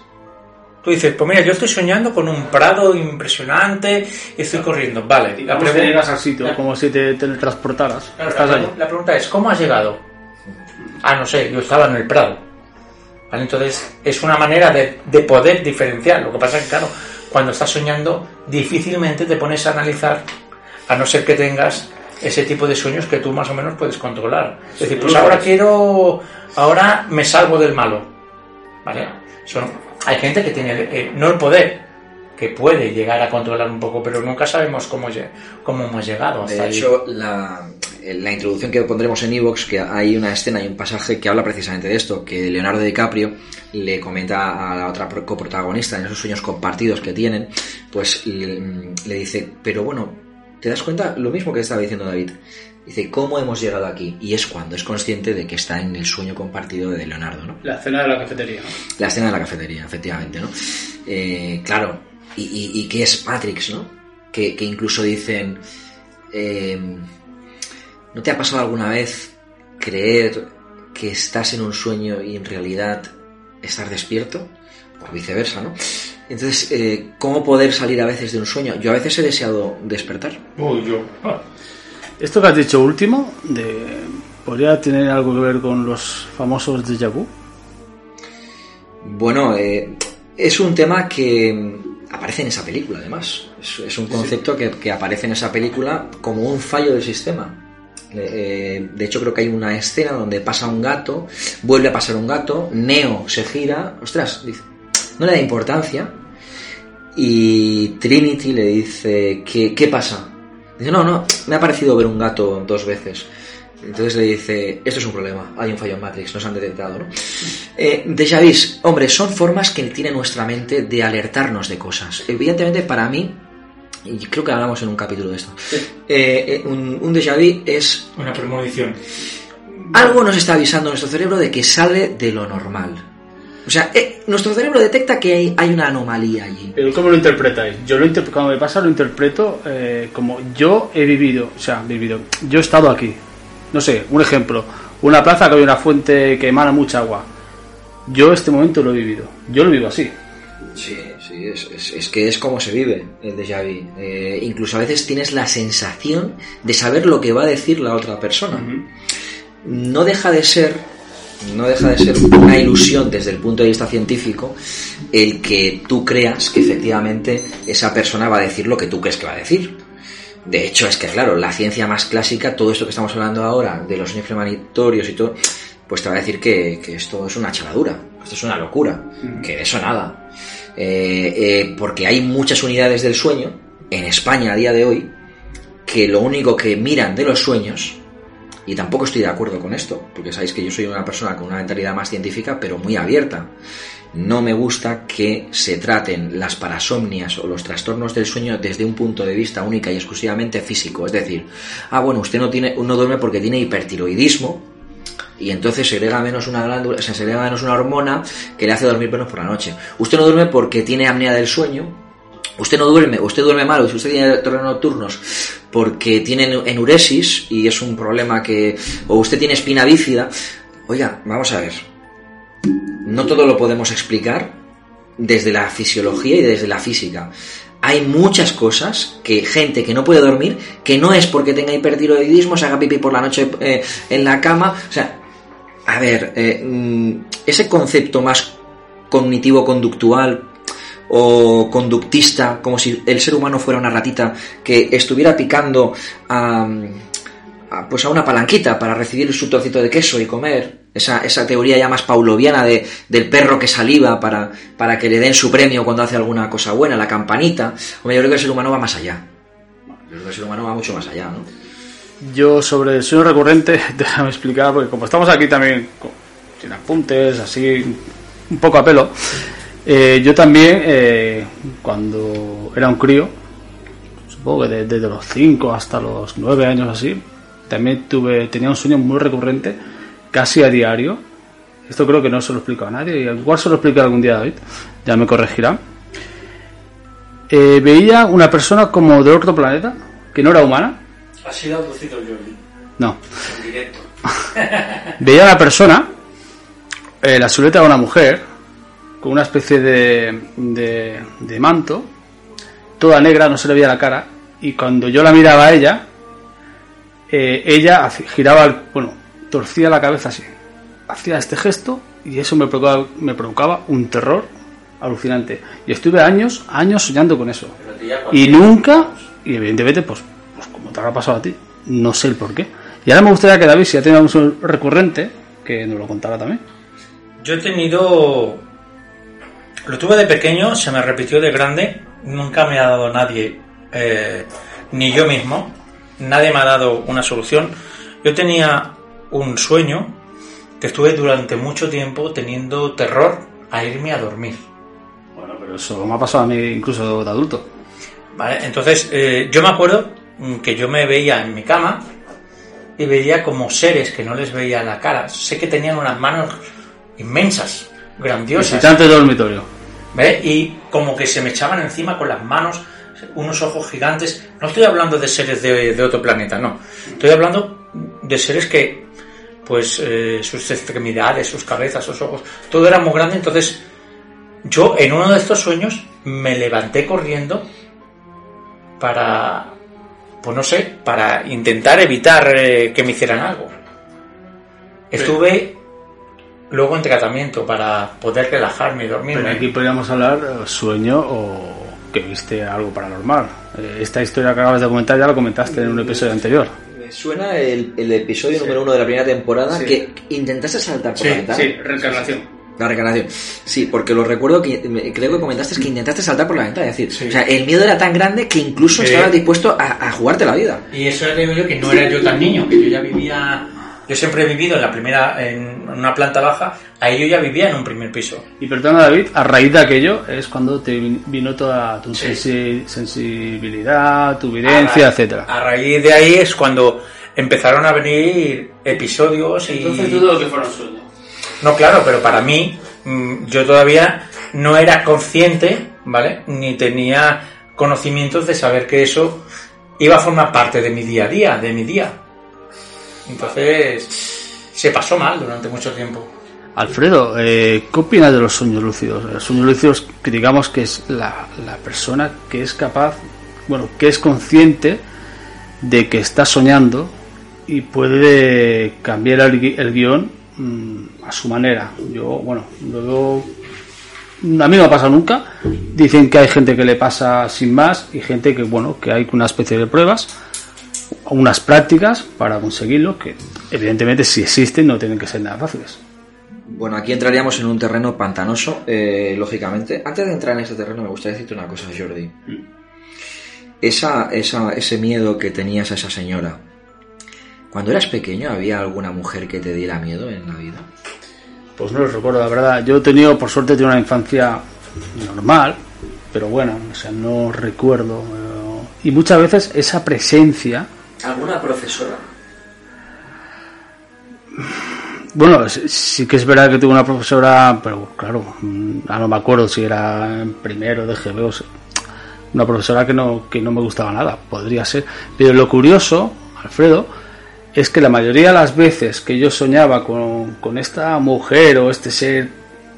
Tú dices, pues mira, yo estoy soñando con un prado impresionante y estoy corriendo. Vale, la pregunta, llegas al sitio, como si te teletransportaras. Claro, Estás la, pregu- la pregunta es, ¿cómo has llegado? Ah, no sé, yo estaba en el Prado. ¿Vale? Entonces, es una manera de, de poder diferenciar. Lo que pasa es que, claro, cuando estás soñando, difícilmente te pones a analizar, a no ser que tengas ese tipo de sueños que tú más o menos puedes controlar. Es decir, pues ahora quiero, ahora me salvo del malo. ¿Vale? Son, hay gente que tiene, eh, no el poder, que puede llegar a controlar un poco, pero nunca sabemos cómo, cómo hemos llegado hasta De ahí. hecho, la, la introducción que pondremos en Evox, que hay una escena y un pasaje que habla precisamente de esto, que Leonardo DiCaprio le comenta a la otra pro- coprotagonista en esos sueños compartidos que tienen, pues le, le dice, pero bueno, ¿te das cuenta? Lo mismo que estaba diciendo David. Dice, ¿cómo hemos llegado aquí? Y es cuando es consciente de que está en el sueño compartido de Leonardo, ¿no? La cena de la cafetería. La escena de la cafetería, efectivamente, ¿no? Eh, claro, y, y, y que es Matrix, ¿no? Que, que incluso dicen, eh, ¿no te ha pasado alguna vez creer que estás en un sueño y en realidad estar despierto? O viceversa, ¿no? Entonces, eh, ¿cómo poder salir a veces de un sueño? Yo a veces he deseado despertar. Yo. ah. Esto que has dicho último, de, ¿podría tener algo que ver con los famosos déjà vu? Bueno, eh, es un tema que aparece en esa película, además. Es, es un concepto que, que aparece en esa película como un fallo del sistema. Eh, de hecho, creo que hay una escena donde pasa un gato, vuelve a pasar un gato, Neo se gira, ostras, dice, no le da importancia. Y Trinity le dice, ¿qué, qué pasa? Dice, no, no, me ha parecido ver un gato dos veces. Entonces le dice, esto es un problema, hay un fallo en Matrix, nos han detectado, ¿no? Eh, déjà hombre, son formas que tiene nuestra mente de alertarnos de cosas. Evidentemente, para mí, y creo que hablamos en un capítulo de esto, eh, eh, un, un déjà vu es Una premonición. algo nos está avisando nuestro cerebro de que sale de lo normal. O sea, eh, nuestro cerebro detecta que hay, hay una anomalía allí. Pero ¿cómo lo interpretáis? Yo lo interp- cuando me pasa lo interpreto eh, como yo he vivido, o sea, vivido, yo he estado aquí. No sé, un ejemplo, una plaza que hay una fuente que emana mucha agua. Yo este momento lo he vivido, yo lo vivo así. Sí, sí, es, es- es que es como se vive el déjà vu. Eh, incluso a veces tienes la sensación de saber lo que va a decir la otra persona. No deja de ser no deja de ser una ilusión desde el punto de vista científico el que tú creas que efectivamente esa persona va a decir lo que tú crees que va a decir. De hecho, es que claro, la ciencia más clásica, todo esto que estamos hablando ahora, de los sueños premonitorios y todo, pues te va a decir que, que esto es una chaladura, esto es una locura, que de eso nada. Eh, eh, porque hay muchas unidades del sueño en España a día de hoy que lo único que miran de los sueños, y tampoco estoy de acuerdo con esto, porque sabéis que yo soy una persona con una mentalidad más científica, pero muy abierta. No me gusta que se traten las parasomnias o los trastornos del sueño desde un punto de vista única y exclusivamente físico. Es decir, ah, bueno, usted no, tiene, no duerme porque tiene hipertiroidismo, y entonces segrega menos una glándula, se segrega menos una hormona que le hace dormir menos por la noche. Usted no duerme porque tiene apnea del sueño. Usted no duerme, usted duerme mal, usted tiene terrenos nocturnos porque tiene enuresis y es un problema que o usted tiene espina bífida. Oiga, vamos a ver. No todo lo podemos explicar desde la fisiología y desde la física. Hay muchas cosas que gente que no puede dormir, que no es porque tenga hipertiroidismo, se haga pipí por la noche eh, en la cama, o sea, a ver, eh, mm, ese concepto más cognitivo-conductual o conductista, como si el ser humano fuera una ratita que estuviera picando a, pues a una palanquita para recibir su trocito de queso y comer, esa, esa teoría ya más pauloviana de, del perro que saliva para, para que le den su premio cuando hace alguna cosa buena, la campanita, hombre, yo creo que el ser humano va más allá. Yo creo que el ser humano va mucho más allá, ¿no? Yo sobre el sueño recurrente, déjame explicar, porque como estamos aquí también sin apuntes, así, un poco a pelo, eh, yo también, eh, cuando era un crío, supongo que desde los 5 hasta los 9 años así, también tuve, tenía un sueño muy recurrente, casi a diario. Esto creo que no se lo explico a nadie, igual se lo explico algún día David, ya me corregirá. Eh, veía una persona como de otro planeta, que no era humana, ha sido abducido Jordi. No. En directo. Veía a una persona, eh, la silueta de una mujer, con una especie de, de, de, manto, toda negra, no se le veía la cara, y cuando yo la miraba a ella, eh, ella giraba, el, bueno, torcía la cabeza así, hacía este gesto, y eso me provocaba, me provocaba un terror alucinante. Y estuve años, años soñando con eso. Y nunca, y evidentemente, pues te habrá pasado a ti. No sé el por qué. Y ahora me gustaría que David, si ya tiene un recurrente, que nos lo contara también. Yo he tenido. Lo tuve de pequeño, se me repitió de grande. Nunca me ha dado nadie, eh, ni yo mismo, nadie me ha dado una solución. Yo tenía un sueño que estuve durante mucho tiempo teniendo terror a irme a dormir. Bueno, pero eso me ha pasado a mí incluso de adulto. Vale, entonces eh, yo me acuerdo que yo me veía en mi cama y veía como seres que no les veía la cara. Sé que tenían unas manos inmensas, grandiosas. Visitante de dormitorio. ¿Ve? Y como que se me echaban encima con las manos, unos ojos gigantes. No estoy hablando de seres de, otro planeta, no. Estoy hablando de seres que, pues, eh, sus extremidades, sus cabezas, sus ojos, todo era muy grande. Entonces, yo en uno de estos sueños me levanté corriendo para pues no sé, para intentar evitar eh, que me hicieran algo. Estuve luego en tratamiento para poder relajarme y dormirme. Pero aquí podríamos hablar eh, sueño o que viste algo paranormal. Esta historia que acabas de comentar ya lo comentaste en un episodio anterior. Me suena el, episodio número uno de la primera temporada que intentaste saltar por sí, la ventana. Sí, reencarnación. La reencarnación. Sí, porque lo recuerdo que creo que comentaste que intentaste saltar por la ventana. Es decir, o sea, el miedo era tan grande que incluso estabas dispuesto a, jugarte la vida. Y eso era digo yo que no era yo tan niño, que yo ya vivía. Yo siempre he vivido en la primera, en una planta baja, ahí yo ya vivía en un primer piso. Y perdona David, a raíz de aquello es cuando te vino toda tu sensibilidad, tu evidencia, etcétera. A raíz de ahí es cuando empezaron a venir episodios y... Entonces todo lo que fueron sueños. No, claro, pero para mí, mm, yo todavía no era consciente, ¿vale? Ni tenía conocimientos de saber que eso iba a formar parte de mi día a día, de mi día. Entonces, se pasó mal durante mucho tiempo. Alfredo, eh, ¿qué opinas de los sueños lúcidos? Los sueños lúcidos, digamos que es la, la, persona que es capaz, bueno, que es consciente de que está soñando y puede cambiar el, el guion mm, a su manera. Yo, bueno, luego a mí no me ha pasado nunca. Dicen que hay gente que le pasa sin más y gente que, bueno, que hay una especie de pruebas, unas prácticas para conseguirlo, que evidentemente si existen no tienen que ser nada fáciles. Bueno, aquí entraríamos en un terreno pantanoso, eh, lógicamente. Antes de entrar en este terreno me gustaría decirte una cosa, Jordi. Esa, esa, ese miedo que tenías a esa señora, cuando eras pequeño, ¿había alguna mujer que te diera miedo en la vida? Pues no lo recuerdo, la verdad. Yo he tenido, por suerte, he tenido una infancia normal, pero bueno, o sea, no recuerdo. eh, Y muchas veces esa presencia, ¿Alguna profesora? bueno, sí- que es verdad que tuve una profesora, pero claro, mm, no me acuerdo si era en primero de GB o una profesora que no, que no me gustaba nada, podría ser. Pero lo curioso, Alfredo, es que la mayoría de las veces que yo soñaba con, con esta mujer o este ser,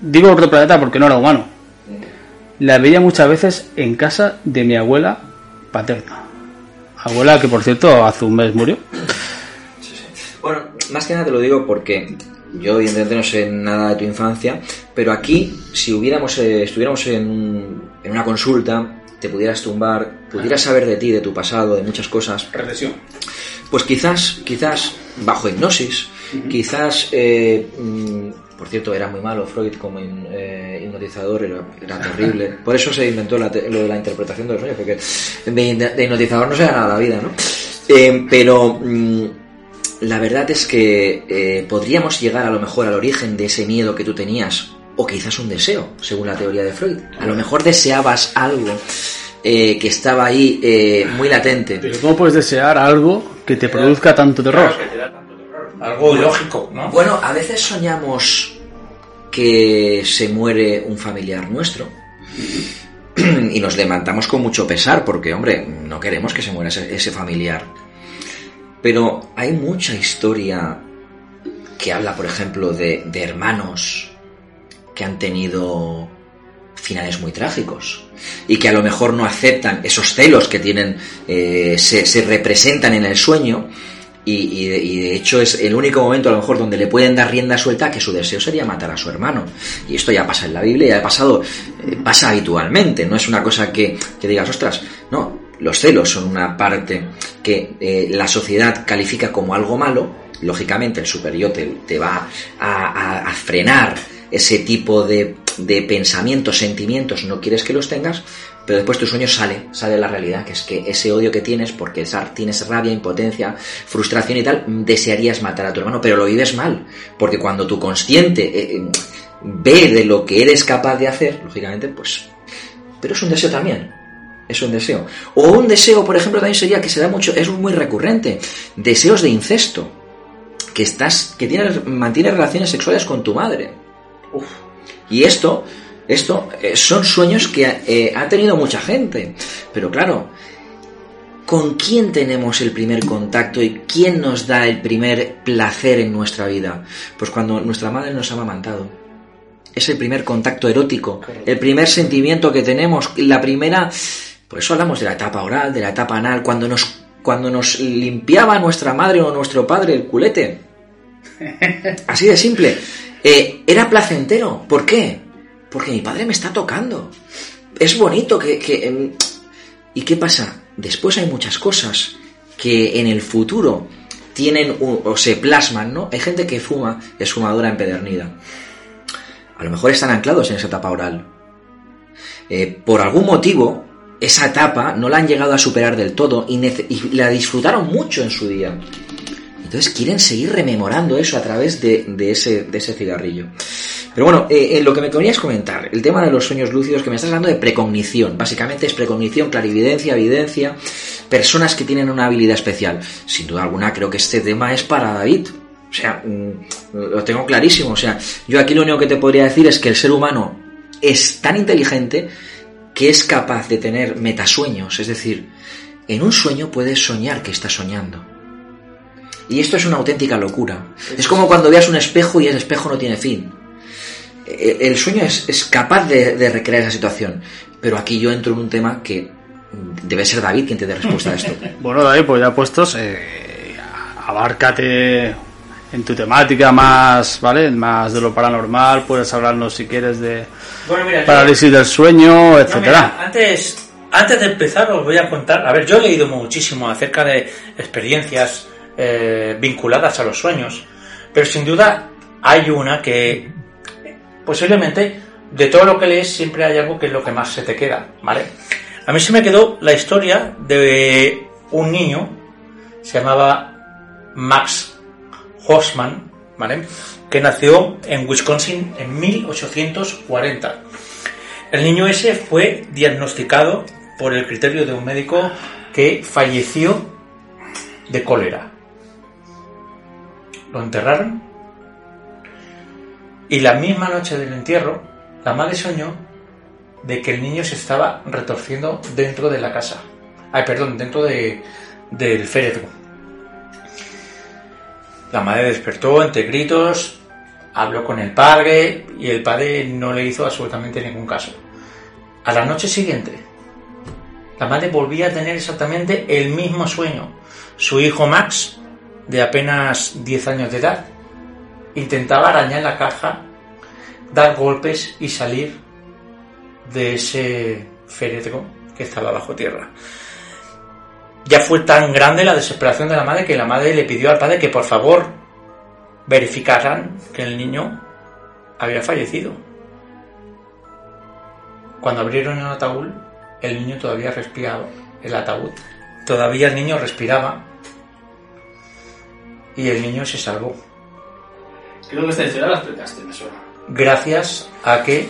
digo otro planeta porque no era humano, la veía muchas veces en casa de mi abuela paterna. Abuela que por cierto hace un mes murió. Bueno, más que nada te lo digo porque yo evidentemente no sé nada de tu infancia, pero aquí, si hubiéramos, eh, estuviéramos en, un- en una consulta, te pudieras tumbar, pudieras saber de ti, de tu pasado, de muchas cosas, Recesión. pues quizás, quizás bajo hipnosis, quizás, eh, mm, por cierto, era muy malo Freud como eh, hipnotizador, era, era terrible. Por eso se inventó la lo de la interpretación de los sueños, porque de, de hipnotizador no se gana la vida, ¿no? Eh, pero mm, la verdad es que eh, podríamos llegar a lo mejor al origen de ese miedo que tú tenías, o quizás un deseo, según la teoría de Freud. A lo mejor deseabas algo eh, que estaba ahí eh, muy latente. Pero ¿cómo puedes desear algo que te produzca tanto terror? Algo ilógico, ¿no? Bueno, a veces soñamos que se muere un familiar nuestro y nos levantamos con mucho pesar porque, hombre, no queremos que se muera ese, familiar. Pero hay mucha historia que habla, por ejemplo, de, de hermanos que han tenido finales muy trágicos y que a lo mejor no aceptan esos celos que tienen, eh, se, se representan en el sueño y, de, y de hecho es el único momento a lo mejor donde le pueden dar rienda suelta que su deseo sería matar a su hermano. Y esto ya pasa en la Biblia, ya ha pasado, eh, pasa habitualmente, no es una cosa que, que digas, ostras, no, los celos son una parte que eh, la sociedad califica como algo malo, lógicamente el superior te, va a, a- a frenar ese tipo de, de pensamientos, sentimientos, no quieres que los tengas, pero después tu sueño sale, sale la realidad, que es que ese odio que tienes, porque esa- tienes rabia, impotencia, frustración y tal, desearías matar a tu hermano, pero lo vives mal, porque cuando tu consciente eh, eh, ve de lo que eres capaz de hacer, lógicamente, pues... Pero es un deseo también, es un deseo. O un deseo, por ejemplo, también sería que se da mucho, es muy recurrente, deseos de incesto, que estás, que tienes, mantienes relaciones sexuales con tu madre. Y esto, esto eh, son sueños que eh, ha tenido mucha gente. Pero claro, ¿con quién tenemos el primer contacto y quién nos da el primer placer en nuestra vida? Pues cuando nuestra madre nos ha amamantado. Es el primer contacto erótico, el primer sentimiento que tenemos, la primera... Por eso hablamos de la etapa oral, de la etapa anal, cuando nos, cuando nos limpiaba nuestra madre o nuestro padre el culete. Así de simple. Eh, era placentero. ¿Por qué? Porque mi padre me está tocando. Es bonito que... que, em, ¿Y qué pasa? Después hay muchas cosas que en el futuro tienen o se plasman, ¿no? Hay gente que fuma, es fumadora empedernida. A lo mejor están anclados en esa etapa oral. Eh, por algún motivo, esa etapa no la han llegado a superar del todo y, la disfrutaron mucho en su día. Entonces quieren seguir rememorando eso a través de ese, de ese cigarrillo. Pero bueno, eh, eh, lo que me querías comentar, el tema de los sueños lúcidos, que me estás hablando de precognición. Básicamente es precognición, clarividencia, evidencia, personas que tienen una habilidad especial. Sin duda alguna, creo que este tema es para David. O sea, mm, lo tengo clarísimo. O sea, yo aquí lo único que te podría decir es que el ser humano es tan inteligente que es capaz de tener metasueños. Es decir, en un sueño puedes soñar que estás soñando. Y esto es una auténtica locura. Es como cuando veas un espejo y el espejo no tiene fin. Eh, El sueño es, es capaz de, de recrear esa situación. Pero aquí yo entro en un tema que debe ser David quien te dé respuesta a esto. Bueno, David, pues ya puestos, eh, abárcate en tu temática más, ¿vale? Más de lo paranormal, puedes hablarnos si quieres de Bueno, mira, yo- parálisis del sueño, No, etcétera. mira, antes, antes de empezar os voy a contar, a ver, yo he leído muchísimo acerca de experiencias eh, vinculadas a los sueños, pero sin duda hay una que posiblemente de todo lo que lees siempre hay algo que es lo que más se te queda, ¿vale? A mí se me quedó la historia de un niño, se llamaba Max Hoffman, ¿vale? Que nació en Wisconsin en 1840. El niño ese fue diagnosticado por el criterio de un médico que falleció de cólera. Lo enterraron y la misma noche del entierro, la madre soñó de que el niño se estaba retorciendo dentro de la casa. Ay, perdón, dentro de, del féretro. La madre despertó entre gritos, habló con el padre y el padre no le hizo absolutamente ningún caso. A la noche siguiente, la madre volvía a tener exactamente el mismo sueño. Su hijo Max, de apenas 10 años de edad, intentaba arañar la caja, dar golpes y salir de ese féretro que estaba bajo tierra. Ya fue tan grande la desesperación de la madre que la madre le pidió al padre que por favor verificaran que el niño había fallecido. Cuando abrieron el ataúd, el niño todavía respiraba. El ataúd. Todavía el niño respiraba. Y el niño se salvó. Creo que esta historia la explicaste, me suena. Gracias a que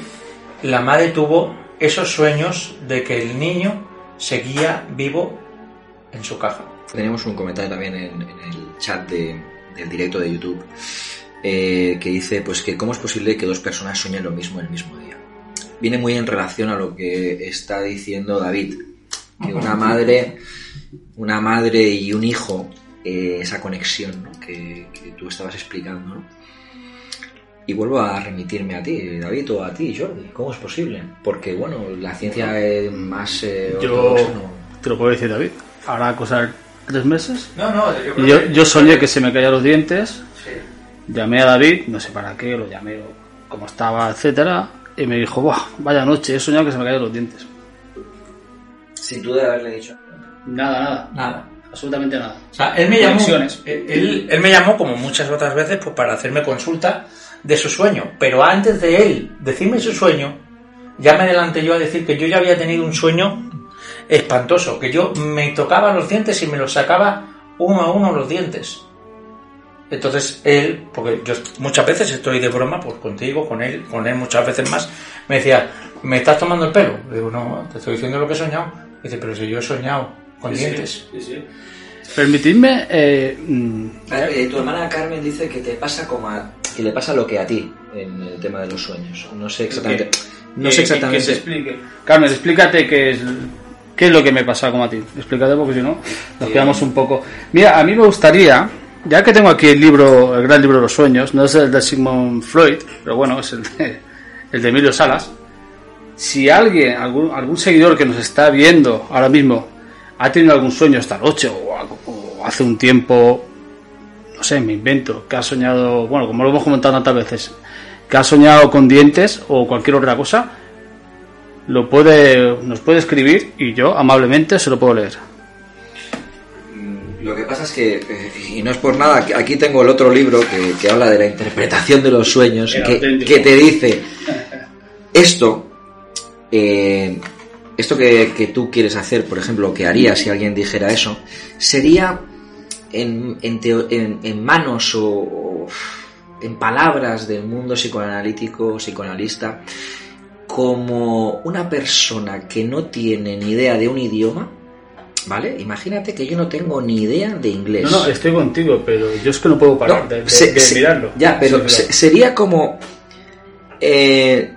la madre tuvo esos sueños de que el niño seguía vivo en su caja. Tenemos un comentario también en, en el chat de- del directo de YouTube eh, que dice pues que cómo es posible que dos personas sueñen lo mismo el mismo día. Viene muy en relación a lo que está diciendo David, que una madre, una madre y un hijo, eh, esa conexión ¿no? que, que tú estabas explicando. ¿no? Y vuelvo a remitirme a ti, David, o a ti, Jordi. ¿Cómo es posible? Porque, bueno, la ciencia es más eh, Yo te lo puedo decir, David. Hará cosa de tres meses. No, no, Y yo, yo soñé que se me caían los dientes. Llamé a David, no sé para qué, lo llamé o cómo estaba, etcétera, y me dijo, Buah, vaya noche, he soñado que se me caían los dientes. Sin duda de haberle dicho. Nada, nada, Nada. absolutamente nada. O sea, él me llamó, él- él me llamó como muchas otras veces pues para hacerme consulta de su sueño. Pero antes de él decirme su sueño, ya me adelanté yo a decir que yo ya había tenido un sueño espantoso, que yo me tocaba los dientes y me los sacaba uno a uno los dientes. Entonces él, porque yo muchas veces estoy de broma pues contigo, con él, con él muchas veces más, me decía, ¿me estás tomando el pelo? Le digo, no, te estoy diciendo lo que he soñado. Dice, pero si yo he soñado con dientes. Permitidme, eh, mm, Eh, tu hermana Carmen dice que te pasa como a, que le pasa lo que a ti en el tema de los sueños. No sé exactamente. No sé que se exactamente. explique. Carmen, explícate qué es, qué es lo que me pasa como a ti. Explícate porque si no, nos quedamos un poco. Mira, a mí me gustaría, ya que tengo aquí el libro, el gran libro de los sueños, no es el de Sigmund Freud, pero bueno, es el de, el de Emilio Salas. Si alguien, algún, algún seguidor que nos está viendo ahora mismo, ha tenido algún sueño esta noche o hace un tiempo, no sé, me invento, que ha soñado, bueno, como lo hemos comentado tantas veces, que ha soñado con dientes o cualquier otra cosa, lo puede, nos puede escribir y yo amablemente se lo puedo leer. Lo que pasa es que, eh, y no es por nada, que aquí tengo el otro libro que, que habla de la interpretación de los sueños, que, que te dice esto, eh, esto que, que tú quieres hacer, por ejemplo, que harías si alguien dijera eso, sería en, en, teo- en- en manos o, o en palabras del mundo psicoanalítico, psicoanalista, como una persona que no tiene ni idea de un idioma, ¿vale? Imagínate que yo no tengo ni idea de inglés. No, no, estoy contigo, pero yo es que no puedo parar No, de, de- se- de se- mirarlo. Ya, pero Sí, se- sería como eh,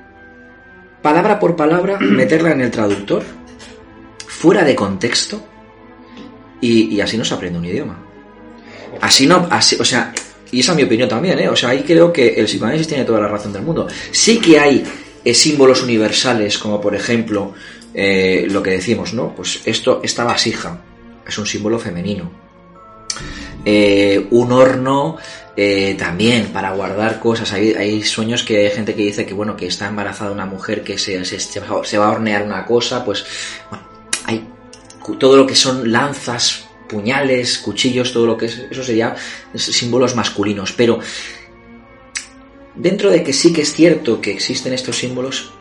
palabra por palabra meterla en el traductor, fuera de contexto, y, y así no se aprende un idioma. Así no, así, o sea, y esa es mi opinión también, ¿eh? O sea, ahí creo que el psicoanálisis tiene toda la razón del mundo. Sí que hay eh, símbolos universales, como por ejemplo eh, lo que decimos, ¿no? Pues esto, esta vasija es un símbolo femenino. eh, un horno también para guardar cosas. Hay, hay, sueños que hay gente que dice que bueno que está embarazada una mujer que se, se, se va a hornear una cosa, pues bueno, hay todo lo que son lanzas, puñales, cuchillos, todo lo que es, eso sería símbolos masculinos. Pero dentro de que sí que es cierto que existen estos símbolos,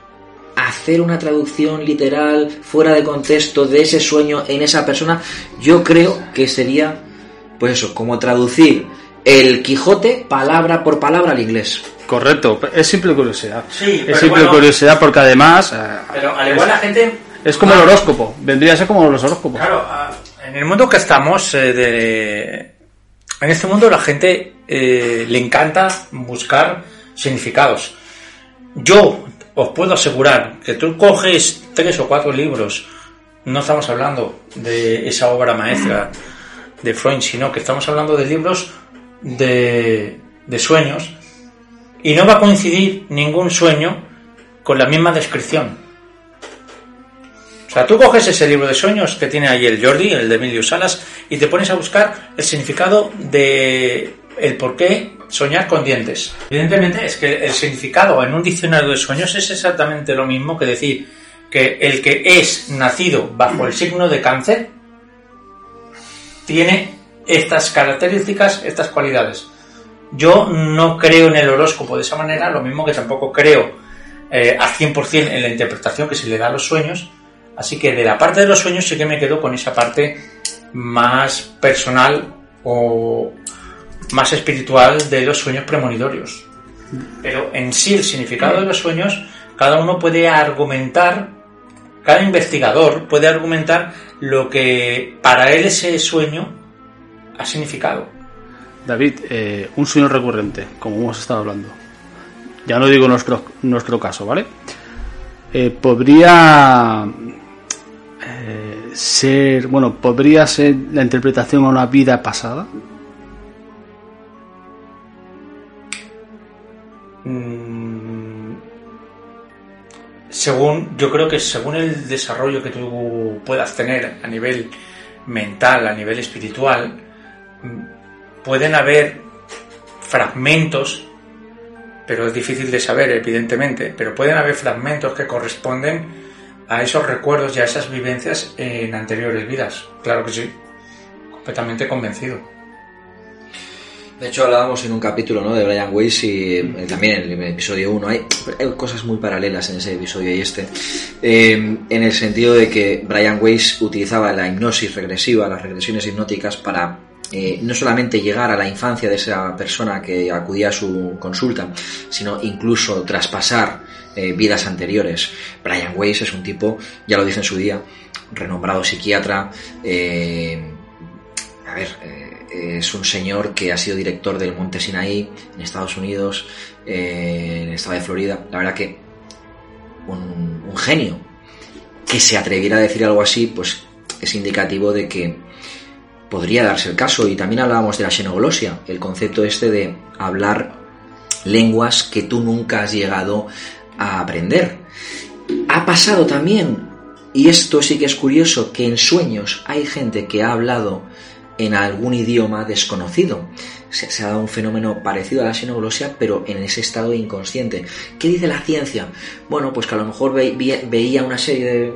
hacer una traducción literal, fuera de contexto, de ese sueño en esa persona, yo creo que sería, pues eso, como traducir el Quijote palabra por palabra al inglés. Correcto, es simple curiosidad. Sí, es simple curiosidad porque además... Eh, pero al igual la gente... Es como el horóscopo, vendría a ser como los horóscopos. Claro, en el mundo que estamos, eh, en este mundo la gente eh, le encanta buscar significados. Yo os puedo asegurar que tú coges tres o cuatro libros, no estamos hablando de esa obra maestra de Freud, sino que estamos hablando de libros de sueños, y no va a coincidir ningún sueño con la misma descripción. Sea, tú coges ese libro de sueños que tiene ahí el Jordi, el de Emilio Salas, y te pones a buscar el significado de el por qué soñar con dientes. Evidentemente es que el significado en un diccionario de sueños es exactamente lo mismo que decir que el que es nacido bajo el signo de cáncer tiene estas características, estas cualidades. Yo no creo en el horóscopo de esa manera, lo mismo que tampoco creo eh, al 100% en la interpretación que se le da a los sueños, así que de la parte de los sueños sí que me quedo con esa parte más personal o más espiritual de los sueños premonitorios. Pero en sí el significado de los sueños, cada uno puede argumentar, cada investigador puede argumentar lo que para él ese sueño ha significado. David, eh, un sueño recurrente, como hemos estado hablando. Ya no digo nuestro, nuestro caso, ¿vale? Eh, podría ser, bueno, podría ser la interpretación a una vida pasada. Mm, según, yo creo que según el desarrollo que tú puedas tener a nivel mental, a nivel espiritual, mm, pueden haber fragmentos, pero es difícil de saber, evidentemente, pero pueden haber fragmentos que corresponden a esos recuerdos y a esas vivencias en anteriores vidas. Claro que sí, completamente convencido. De hecho, hablábamos en un capítulo ¿no? de Brian Weiss y eh, también en el episodio 1. Hay, cosas muy paralelas en ese episodio y este. Eh, en el sentido de que Brian Weiss utilizaba la hipnosis regresiva, las regresiones hipnóticas, para eh, no solamente llegar a la infancia de esa persona que acudía a su consulta, sino incluso traspasar vidas anteriores. Brian Weiss es un tipo, ya lo dice en su día, renombrado psiquiatra. a ver es un señor que ha sido director del Monte Sinaí en Estados Unidos, eh, en el estado de Florida. La verdad que un, genio que se atreviera a decir algo así, pues es indicativo de que podría darse el caso. Y también hablábamos de la xenoglosia, el concepto este de hablar lenguas que tú nunca has llegado a aprender. Ha pasado también, y esto sí que es curioso, que en sueños hay gente que ha hablado en algún idioma desconocido. Se, ha dado un fenómeno parecido a la xenoglosia, pero en ese estado inconsciente. ¿Qué dice la ciencia? Bueno, pues que a lo mejor veía una serie de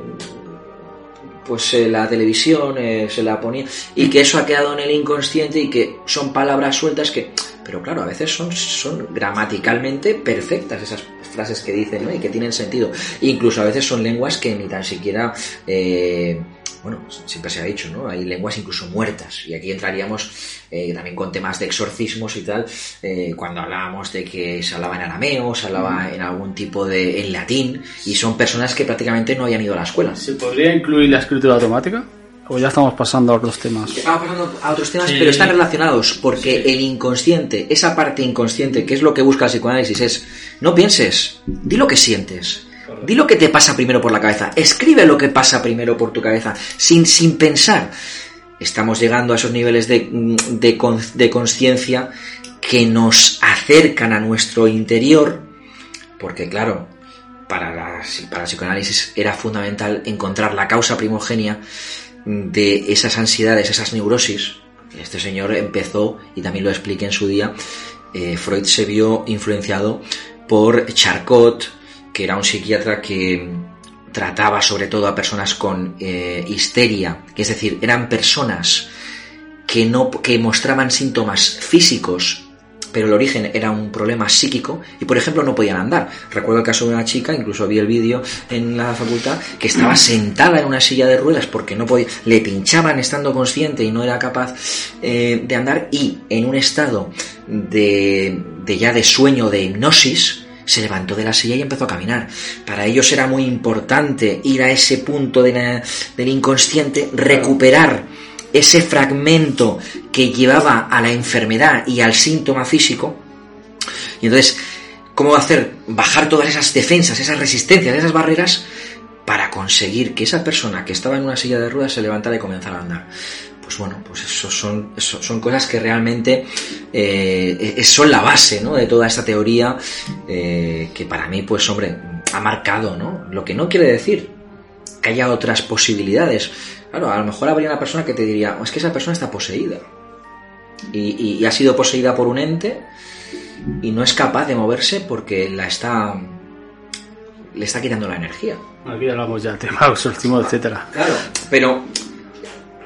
pues eh, la televisión eh, se la ponía y que eso ha quedado en el inconsciente y que son palabras sueltas que pero claro a veces son, son gramaticalmente perfectas esas frases que dicen y que tienen sentido incluso a veces son lenguas que ni tan siquiera eh, bueno, siempre se ha dicho, ¿no? Hay lenguas incluso muertas. Y aquí entraríamos eh, también con temas de exorcismos y tal, eh, cuando hablábamos de que se hablaba en arameo, se hablaba en algún tipo de... en latín, y son personas que prácticamente no hayan ido a la escuela. ¿Se podría incluir la escritura automática? ¿O ya estamos pasando a otros temas? Estamos pasando a otros temas, pero están relacionados, porque el inconsciente, esa parte inconsciente, que es lo que busca el psicoanálisis, es no pienses, di lo que sientes Di lo que te pasa primero por la cabeza. Escribe lo que pasa primero por tu cabeza, sin, sin pensar. Estamos llegando a esos niveles de, de, de conciencia que nos acercan a nuestro interior, porque claro, para, la, para el psicoanálisis era fundamental encontrar la causa primogenia de esas ansiedades, esas neurosis, Este señor empezó, y también lo expliqué en su día, eh, Freud se vio influenciado por Charcot, que era un psiquiatra que trataba sobre todo a personas con eh, histeria, es decir, eran personas que no que mostraban síntomas físicos pero el origen era un problema psíquico y, por ejemplo, no podían andar. Recuerdo el caso de una chica, incluso vi el vídeo en la facultad, que estaba sentada en una silla de ruedas porque no podía, le pinchaban estando consciente y no era capaz eh, de andar y en un estado de, de ya de sueño, de hipnosis, se levantó de la silla y empezó a caminar. Para ellos era muy importante ir a ese punto del inconsciente, recuperar ese fragmento que llevaba a la enfermedad y al síntoma físico. Y entonces, ¿cómo hacer? Bajar todas esas defensas, esas resistencias, esas barreras para conseguir que esa persona que estaba en una silla de ruedas se levantara y comenzara a andar. Pues bueno, pues eso son, son cosas que realmente eh, son la base ¿no? de toda esta teoría eh, que para mí, pues hombre, ha marcado, ¿no? Lo que no quiere decir que haya otras posibilidades. Claro, a lo mejor habría una persona que te diría, oh, es que esa persona está poseída. Y, ha sido poseída por un ente y no es capaz de moverse porque la está le está quitando la energía. Aquí hablamos ya del tema exorcismo, etcétera. Claro, pero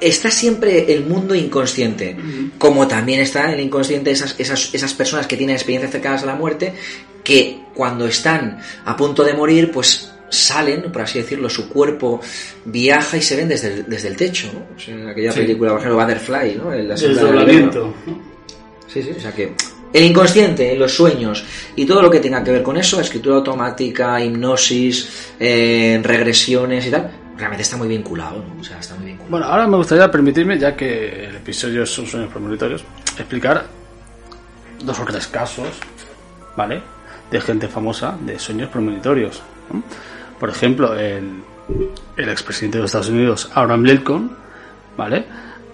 está siempre el mundo inconsciente, como también está el inconsciente esas, esas, esas personas que tienen experiencias cercanas a la muerte, que cuando están a punto de morir, pues salen, por así decirlo, su cuerpo viaja y se ven desde el, desde el techo, ¿no? aquella película, por ejemplo, Butterfly, ¿no? El desdoblamiento. Sí, sí, o sea que el inconsciente, los sueños y todo lo que tenga que ver con eso, escritura automática, hipnosis, eh, regresiones y tal, realmente está muy vinculado, ¿no? O sea, está muy vinculado. Bueno, ahora me gustaría permitirme, ya que el episodio son sueños premonitorios, explicar dos o tres casos, ¿vale? De gente famosa de sueños premonitorios. Por ejemplo, el, el expresidente de los Estados Unidos, Abraham Lincoln, ¿vale?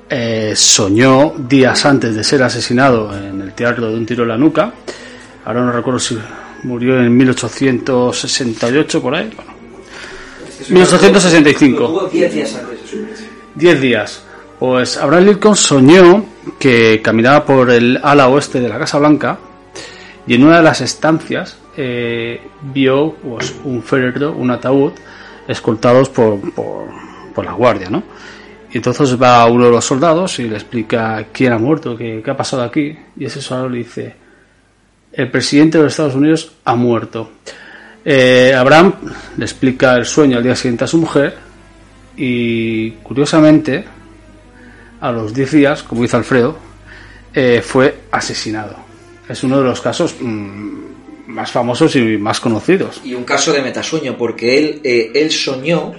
Eh, soñó días antes de ser asesinado en el teatro de un tiro en la nuca. Ahora no recuerdo si murió en 1868 por ahí. 1865. 10 días antes. 10 días. Pues Abraham Lincoln soñó que caminaba por el ala oeste de la Casa Blanca y en una de las estancias eh, vio pues, un féretro, un ataúd, escoltados por, por, la guardia, ¿no? Y entonces va uno de los soldados y le explica quién ha muerto, qué, ha pasado aquí. Y ese soldado le dice, el presidente de los Estados Unidos ha muerto. Eh, Abraham le explica el sueño al día siguiente a su mujer y curiosamente, a los 10 días, como dice Alfredo, eh, fue asesinado. Es uno de los casos mm, más famosos y más conocidos. Y un caso de metasueño, porque él, eh, él soñó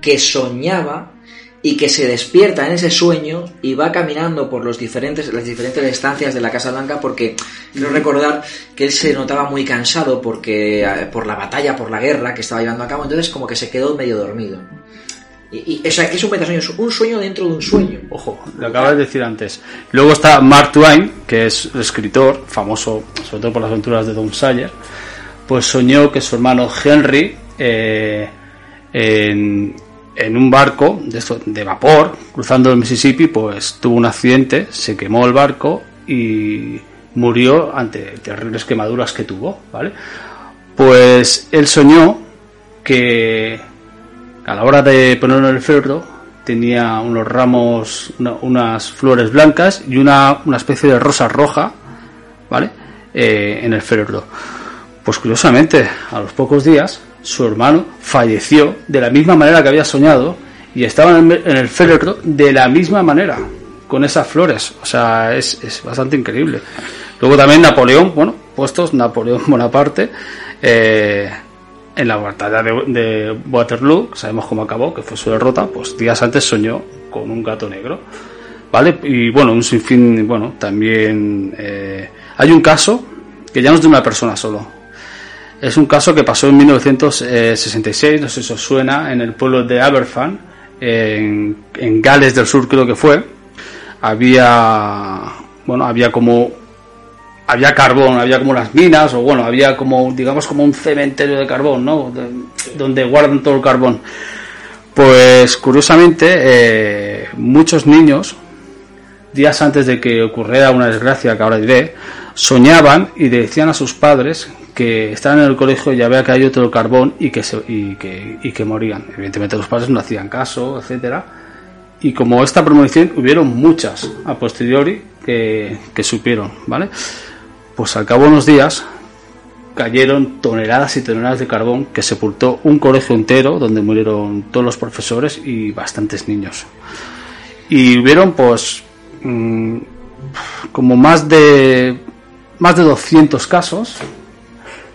que soñaba y que se despierta en ese sueño y va caminando por los diferentes, las diferentes estancias de la Casa Blanca porque quiero recordar que él se notaba muy cansado porque eh, por la batalla, por la guerra que estaba llevando a cabo, entonces como que se quedó medio dormido. Y, o sea, es un metasueño, un sueño dentro de un sueño. Ojo, lo acabas de decir antes. Luego está Mark Twain, que es escritor, famoso sobre todo por las aventuras de Don Sawyer, pues soñó que su hermano Henry, eh, en, un barco de, de vapor, cruzando el Mississippi, pues tuvo un accidente, se quemó el barco y murió ante terribles quemaduras que tuvo, ¿vale? Pues él soñó que a la hora de ponerlo en el féretro tenía unos ramos, unas flores blancas y una, especie de rosa roja, ¿vale? Eh, en el féretro. Pues curiosamente, a los pocos días, su hermano falleció de la misma manera que había soñado y estaba en el, féretro de la misma manera, con esas flores. O sea, es, es bastante increíble. Luego también Napoleón, bueno, puestos Napoleón Bonaparte, eh, en la batalla de, Waterloo, sabemos cómo acabó, que fue su derrota, pues días antes soñó con un gato negro. ¿Vale? Y bueno, un sinfín, bueno, también eh, hay un caso que ya no es de una persona solo. Es un caso que pasó en 1966, no sé si os suena, en el pueblo de Aberfan, en, en Gales del Sur creo que fue. Había, bueno, había como había carbón, había como las minas, o bueno, había como, digamos, como un cementerio de carbón, ¿no? donde guardan todo el carbón. Pues curiosamente, eh, muchos niños días antes de que ocurriera una desgracia que ahora diré, soñaban y decían a sus padres que estaban en el colegio y había caído todo el carbón y que, se, y que, y que morían. Evidentemente los padres no hacían caso, etcétera. Y como esta premonición hubieron muchas a posteriori que, que supieron, ¿vale? Pues al cabo de unos días cayeron toneladas y toneladas de carbón que sepultó un colegio entero donde murieron todos los profesores y bastantes niños. Y hubieron pues mm, como más de más de 200 casos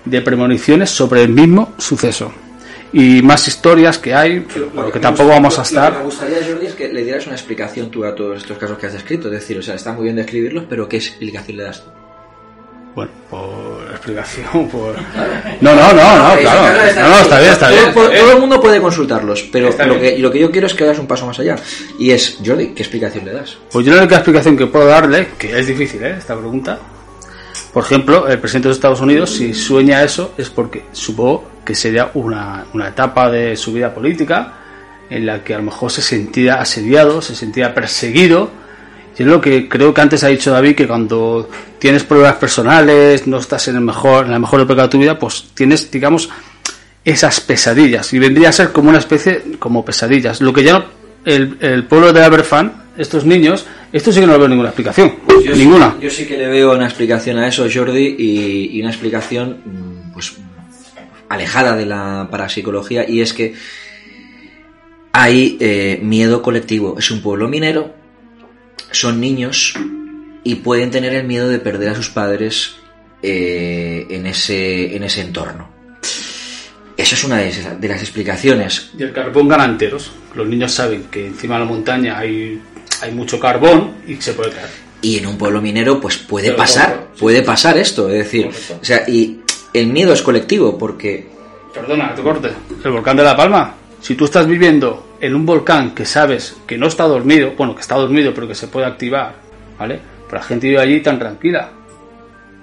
de premoniciones sobre el mismo suceso y más historias que hay, pero que tampoco vamos a Lo que estar. me gustaría, Jordi, es que le dieras una explicación tú a todos estos casos que has descrito. Es decir, o sea, está muy bien describirlos, pero ¿qué explicación le das tú? Bueno, por explicación, por... No, no, no, no, claro. No, no, está bien, está Todo- bien. Todo, todo el mundo puede consultarlos, pero lo que, lo que yo quiero es que hagas un paso más allá. Y es, Jordi, ¿qué explicación le das? Pues yo la única explicación que puedo darle, que es difícil, ¿eh? Esta pregunta. Por ejemplo, el presidente de los Estados Unidos, si sueña eso, es porque supongo que sería una, una etapa de su vida política en la que a lo mejor se sentía asediado, se sentía perseguido. Y es lo que creo que antes ha dicho David, que cuando tienes problemas personales, no estás en el mejor, en la mejor época de tu vida, pues tienes, digamos, esas pesadillas. Y vendría a ser como una especie, como pesadillas. Lo que ya no- el, el pueblo de Aberfan, estos niños, esto sí que no le veo ninguna explicación. Yo ninguna. Sí, yo sí que le veo una explicación a eso, Jordi, y, y una explicación, mm, pues, alejada de la parapsicología, y es que hay eh, miedo colectivo. Es un pueblo minero, son niños y pueden tener el miedo de perder a sus padres eh, en, ese, en ese entorno. Esa es una de, esas- de las explicaciones. Y el carbón gana enteros. Los niños saben que encima de la montaña hay, hay mucho carbón y se puede caer. Y en un pueblo minero, pues puede Pero pasar, sí. puede pasar esto. Es decir, Correcto. o sea, y el miedo es colectivo, porque Perdona, te corte. El volcán de La Palma. Si tú estás viviendo en un volcán que sabes que no está dormido, bueno, que está dormido pero que se puede activar, ¿vale? Pero la gente vive allí tan tranquila.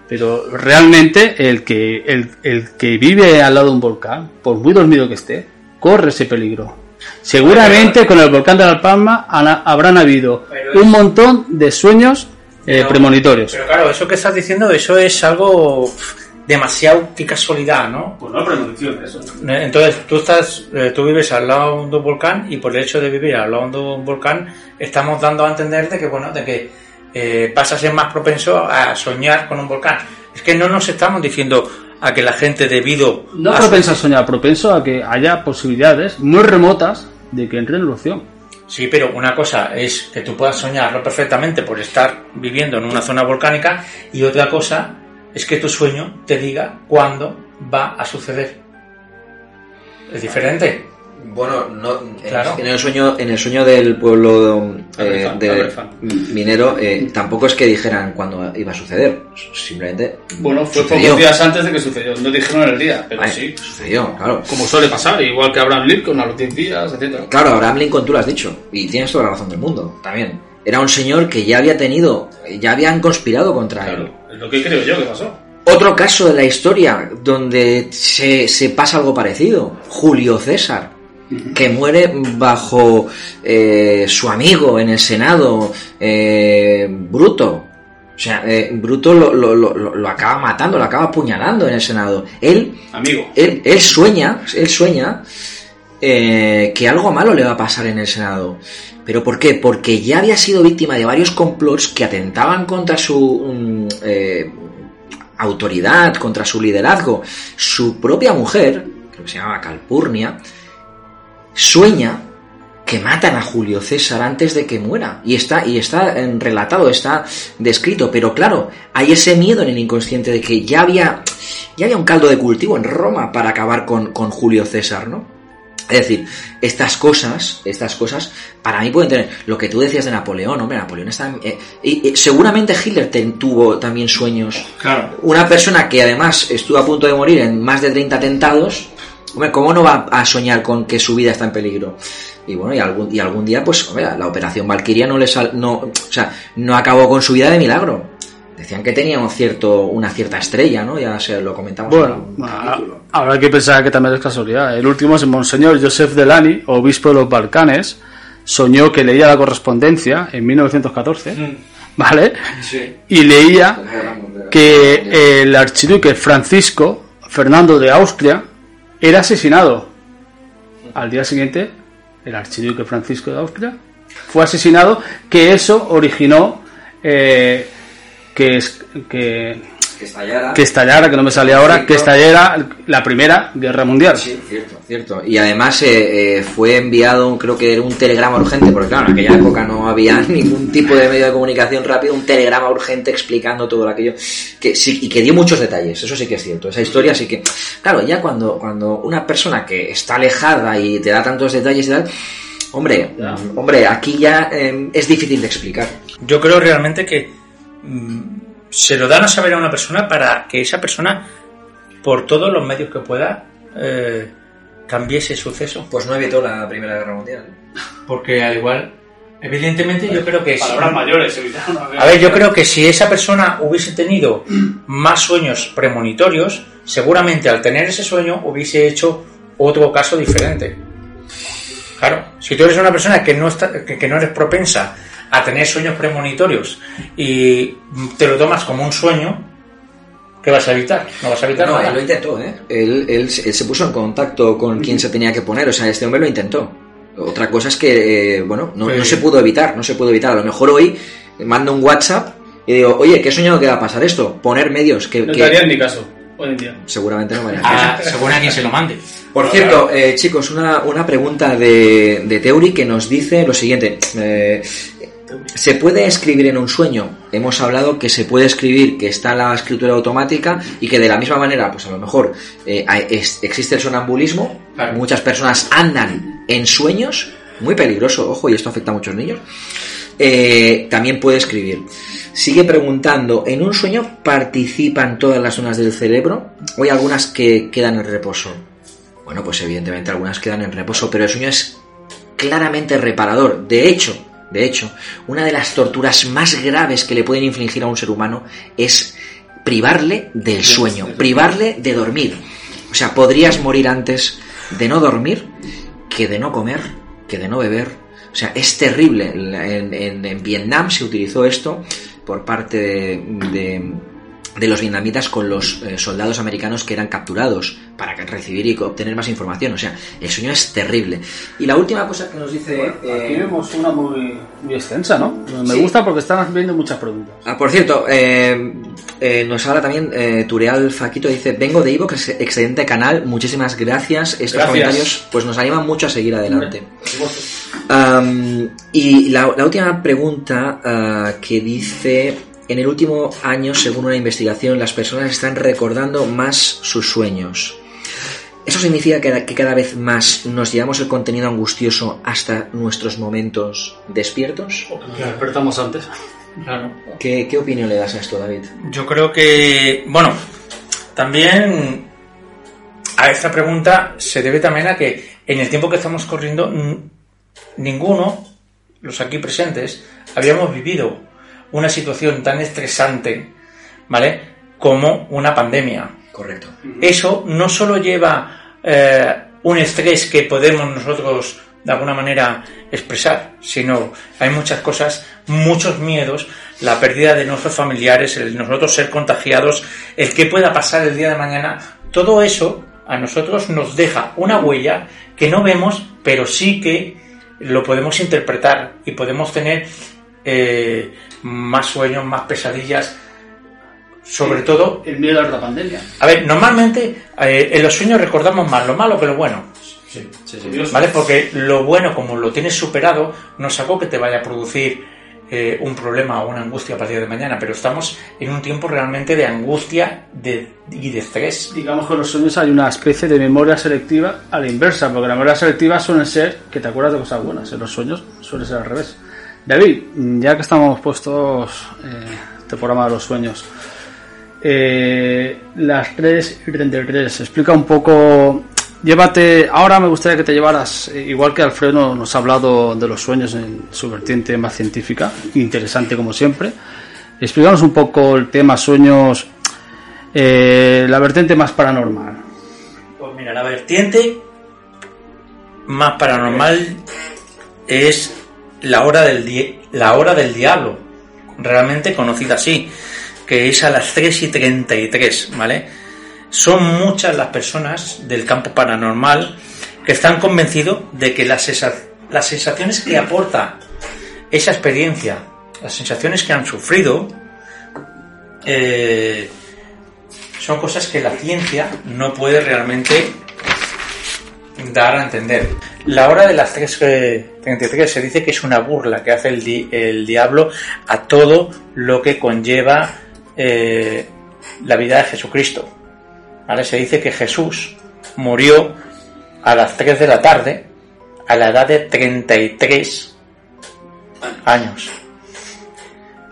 Pero realmente el que, el, el que vive al lado de un volcán, por muy dormido que esté, corre ese peligro. Seguramente con el volcán de La Palma han- habrán habido un montón de sueños eh, premonitorios. Pero claro, eso que estás diciendo, eso es algo demasiado de casualidad, ¿no? Pues no premoniciones, eso. Entonces, tú estás, eh, tú vives al lado de un volcán y por el hecho de vivir al lado de un volcán estamos dando a entender de que, bueno, de que eh, vas a ser más propenso a soñar con un volcán. Es que no nos estamos diciendo a que la gente debido No a propenso a soñar, propenso a que haya posibilidades muy remotas de que entre en erupción. Sí, pero una cosa es que tú puedas soñarlo perfectamente por estar viviendo en una zona volcánica y otra cosa es que tu sueño te diga cuándo va a suceder. Es diferente. Bueno, no, en, Claro. en el sueño, en el sueño del pueblo eh, de- minero, eh, tampoco es que dijeran cuándo iba a suceder, simplemente Bueno, fue sucedió. pocos días antes de que sucedió. No dijeron el día, pero Vale, sí. sucedió, claro. Como suele pasar, igual que Abraham Lincoln a los 10 días, etc. Claro, Abraham Lincoln tú lo has dicho, y tienes toda la razón del mundo, también. Era un señor que ya había tenido, ya habían conspirado contra él. Claro, es lo que creo yo que pasó. Otro caso de la historia donde se, se pasa algo parecido, Julio César, que muere bajo eh, su amigo en el Senado, eh, Bruto. O sea, eh, Bruto lo, lo- lo- lo- lo acaba matando, lo acaba apuñalando en el Senado. Él, Amigo. él, él sueña, él sueña eh, que algo malo le va a pasar en el Senado. ¿Pero por qué? Porque ya había sido víctima de varios complots que atentaban contra su mm, eh, autoridad, contra su liderazgo. Su propia mujer, creo que se llamaba Calpurnia, sueña que matan a Julio César antes de que muera. Y está, y está eh, relatado, está descrito. Pero claro, hay ese miedo en el inconsciente de que ya había, ya había un caldo de cultivo en Roma para acabar con, con Julio César, ¿no? Es decir, estas cosas, estas cosas, para mí pueden tener lo que tú decías de Napoleón, hombre, Napoleón está... eh, y, y seguramente Hitler tuvo también sueños Claro. una persona que además estuvo a punto de morir en más de 30 atentados, hombre, ¿cómo no va a soñar con que su vida está en peligro? Y bueno, y algún, y algún día, pues, hombre, la operación Valkyria no le sal, no, o sea, no acabó con su vida de milagro. Decían que tenía un cierto, una cierta estrella, ¿no? Ya se lo comentamos Bueno, en un a- capítulo. habrá que pensar que también es casualidad. El último es Monseñor Joseph Delany, obispo de los Balcanes, soñó que leía la correspondencia en 1914, Mm. ¿vale? Sí. Y leía que el archiduque Francisco Fernando de Austria era asesinado. Al día siguiente, el archiduque Francisco de Austria fue asesinado, que eso originó eh, que, es, que, Que estallara. que estallara, que no me sale ahora, que estallara la Primera Guerra Mundial. Sí, cierto, cierto. Y además eh, eh, fue enviado, creo que era un telegrama urgente, porque claro, en aquella época no había ningún tipo de medio de comunicación rápido, un telegrama urgente explicando todo aquello, que sí, y que dio muchos detalles, eso sí que es cierto. Esa historia sí que, claro, ya cuando, cuando una persona que está alejada y te da tantos detalles y tal, hombre, Ya. hombre, aquí ya eh, es difícil de explicar. Yo creo realmente que se lo dan a saber a una persona para que esa persona, por todos los medios que pueda, eh, cambie ese suceso. Pues no evitó la Primera Guerra Mundial. Porque al igual, evidentemente yo creo que... si- mayores, A ver, yo creo que si esa persona hubiese tenido más sueños premonitorios, seguramente al tener ese sueño hubiese hecho otro caso diferente. Claro, si tú eres una persona que no, está, que, que no eres propensa a tener sueños premonitorios y te lo tomas como un sueño, ¿qué vas a evitar? No vas a evitar No, nada. él lo intentó, ¿eh? Él, él, él se puso en contacto con quien se tenía que poner, o sea, este hombre lo intentó. Otra cosa es que, eh, bueno, no, Sí. no se pudo evitar, no se pudo evitar. A lo mejor hoy mando un WhatsApp y digo, oye, ¿qué he soñado que va a pasar esto? Poner medios que... No que- te harían ni caso, hoy en día. Seguramente no me harían Ah, caso. según a quien se lo mande. Por cierto, eh, chicos, una, una pregunta de, de Teuri que nos dice lo siguiente. eh, ¿Se puede escribir en un sueño? Hemos hablado que se puede escribir, que está la escritura automática y que de la misma manera, pues a lo mejor eh, es- existe el sonambulismo. Claro. Muchas personas andan en sueños, muy peligroso, ojo, y esto afecta a muchos niños. Eh, también puede escribir. Sigue preguntando, ¿en un sueño participan todas las zonas del cerebro o hay algunas que quedan en reposo? Bueno, pues evidentemente algunas quedan en reposo, pero el sueño es claramente reparador. De hecho, de hecho, una de las torturas más graves que le pueden infligir a un ser humano es privarle del sueño, privarle de dormir. O sea, podrías morir antes de no dormir que de no comer, que de no beber. O sea, es terrible. En, en- en Vietnam se utilizó esto por parte de, de- de los vietnamitas con los eh, soldados americanos que eran capturados para que- recibir y obtener más información. O sea, el sueño es terrible. Y la última cosa que nos dice... Aquí eh, vemos una muy, muy extensa, ¿no? Me Sí. gusta porque están viendo muchas preguntas. Ah, por cierto, eh, nos habla también Tureal Faquito, dice, vengo de Ivo, excelente canal, muchísimas gracias. Estos Gracias. comentarios pues nos animan mucho a seguir adelante. Y la, la última pregunta ah, que dice, en el último año, según una investigación, las personas están recordando más sus sueños. ¿Eso significa que, que cada vez más nos llevamos el contenido angustioso hasta nuestros momentos despiertos? Nos despertamos antes. Claro. ¿Qué, qué opinión le das a esto, David? Yo creo que, bueno, también a esta pregunta se debe también a que en el tiempo que estamos corriendo, ninguno, los aquí presentes, habíamos vivido una situación tan estresante, ¿vale? Como una pandemia. Correcto. Eso no solo lleva eh, un estrés que podemos nosotros de alguna manera expresar, sino hay muchas cosas, muchos miedos, la pérdida de nuestros familiares, el nosotros ser contagiados, el que pueda pasar el día de mañana, todo eso a nosotros nos deja una huella que no vemos, pero sí que lo podemos interpretar y podemos tener eh, más sueños, más pesadillas, sobre todo El miedo a la pandemia. a ver, normalmente eh, en los sueños recordamos más lo malo que lo bueno, ¿vale? Porque lo bueno, como lo tienes superado, no es algo que te vaya a producir eh, un problema o una angustia a partir de mañana, pero estamos en un tiempo realmente de angustia de, y de estrés. Digamos que en los sueños hay una especie de memoria selectiva a la inversa, porque la memoria selectiva suele ser que te acuerdas de cosas buenas. En los sueños suele ser al revés. David, ya que estamos puestos eh, este programa de los sueños, eh, las 3 y 33, explica un poco. Llévate, ahora me gustaría que te llevaras, eh, igual que Alfredo nos- ha hablado de los sueños en su vertiente más científica, interesante como siempre. Explícanos un poco el tema sueños, eh, la vertiente más paranormal. Pues mira, la vertiente más paranormal es la hora del, la hora del diablo, realmente conocida así, que es a las 3 y 33, ¿vale? Son muchas las personas del campo paranormal que están convencidos de que las, las sensaciones que aporta esa experiencia, las sensaciones que han sufrido, eh, son cosas que la ciencia no puede realmente dar a entender. La hora de las 3.33 se dice que es una burla que hace el, di- el diablo a todo lo que conlleva eh, la vida de Jesucristo. Se dice que Jesús murió a las 3 de la tarde a la edad de 33 años.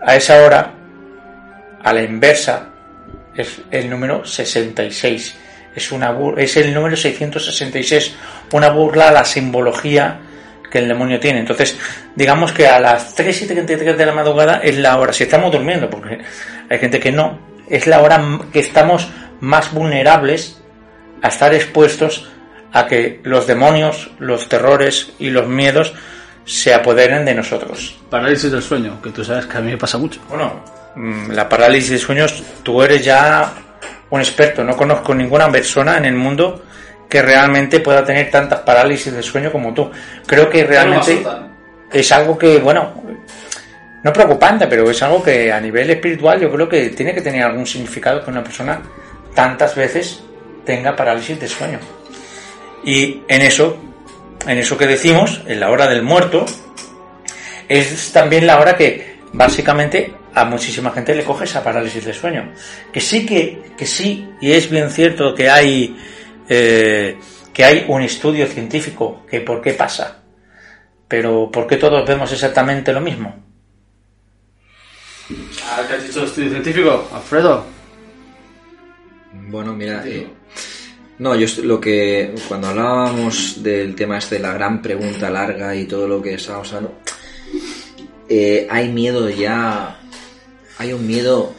A esa hora, a la inversa, es el número 66. Es, una es el número 666, una burla a la simbología que el demonio tiene. Entonces, digamos que a las 3 y 33 de la madrugada es la hora, si estamos durmiendo, porque hay gente que no, es la hora que estamos más vulnerables a estar expuestos a que los demonios, los terrores y los miedos se apoderen de nosotros. Parálisis del sueño, que tú sabes que a mí me pasa mucho. Bueno, mm, la parálisis de sueños, tú eres ya un experto. No conozco ninguna persona en el mundo que realmente pueda tener tantas parálisis de sueño como tú. Creo que realmente es algo que, bueno, no preocupante, pero es algo que a nivel espiritual yo creo que tiene que tener algún significado que una persona tantas veces tenga parálisis de sueño. Y en eso, en eso que decimos, en la hora del muerto, es también la hora que básicamente a muchísima gente le coge esa parálisis de sueño. Que sí que, que sí, y es bien cierto que hay eh, que hay un estudio científico que por qué pasa. Pero ¿por qué todos vemos exactamente lo mismo? ¿Qué has dicho estudio científico, Alfredo? Bueno, mira, eh, no, yo lo que cuando hablábamos del tema este de la gran pregunta larga y todo lo que estábamos hablando, eh, hay miedo ya, hay un miedo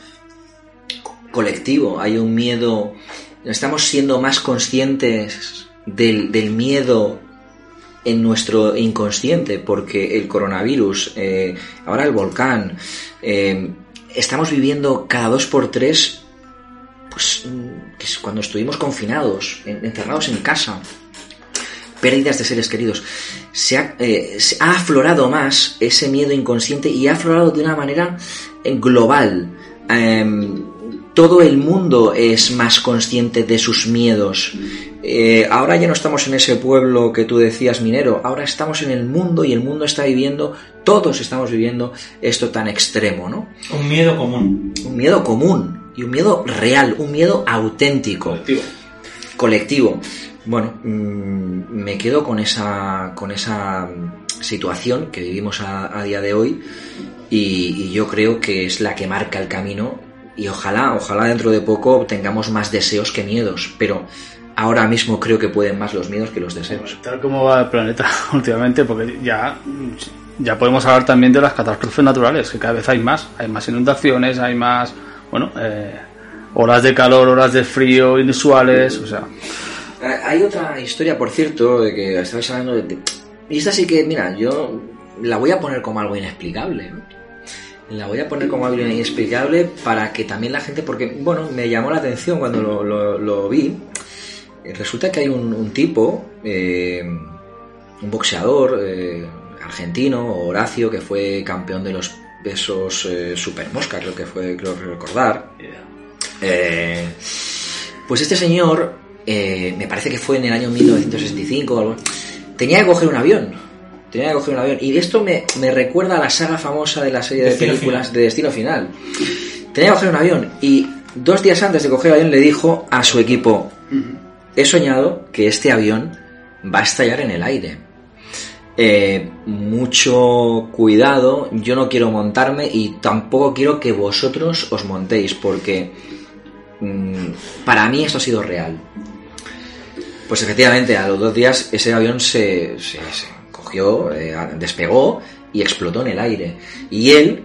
co- colectivo, hay un miedo, estamos siendo más conscientes del, miedo en nuestro inconsciente, porque el coronavirus, eh, ahora el volcán, eh, estamos viviendo cada dos por tres pues cuando estuvimos confinados, en- encerrados en casa, pérdidas de seres queridos, se ha, eh, se ha aflorado más ese miedo inconsciente y ha aflorado de una manera global. Em, todo el mundo es más consciente de sus miedos. Eh, ahora ya no estamos en ese pueblo que tú decías minero, ahora estamos en el mundo y el mundo está viviendo, todos estamos viviendo esto tan extremo, ¿no? Un miedo común. un miedo común y un miedo real, un miedo auténtico, colectivo. Bueno, mm, me quedo con esa, con esa mm, situación que vivimos a, a día de hoy y, y yo creo que es la que marca el camino y ojalá, ojalá dentro de poco tengamos más deseos que miedos, pero ahora mismo creo que pueden más los miedos que los deseos. Tal como va el planeta últimamente, porque ya, ya podemos hablar también de las catástrofes naturales, que cada vez hay más. Hay más inundaciones, hay más, bueno, eh, horas de calor, horas de frío inusuales, o sea... Eh, Hay otra historia, por cierto, de que estabais hablando de... Y esta sí que, mira, yo la voy a poner como algo inexplicable. ¿no? La voy a poner como algo inexplicable para que también la gente, porque, bueno, me llamó la atención cuando lo, lo- lo vi. Resulta que hay un, un tipo, eh, un boxeador eh, argentino, Horacio, que fue campeón de los pesos eh, super mosca, creo que fue, creo recordar. Eh, pues este señor, eh, me parece que fue en el año 1965 o algo, tenía que coger un avión. Tenía que coger un avión. Y esto me, me recuerda a la saga famosa de la serie de películas Final. de Destino Final. Tenía que coger un avión. Y dos días antes de coger el avión le dijo a su equipo, he soñado que este avión va a estallar en el aire. Eh, mucho cuidado, yo no quiero montarme y tampoco quiero que vosotros os montéis porque mm, para mí esto ha sido real. Pues efectivamente, a los dos días ese avión se, se- se cogió, eh, despegó y explotó en el aire. Y él,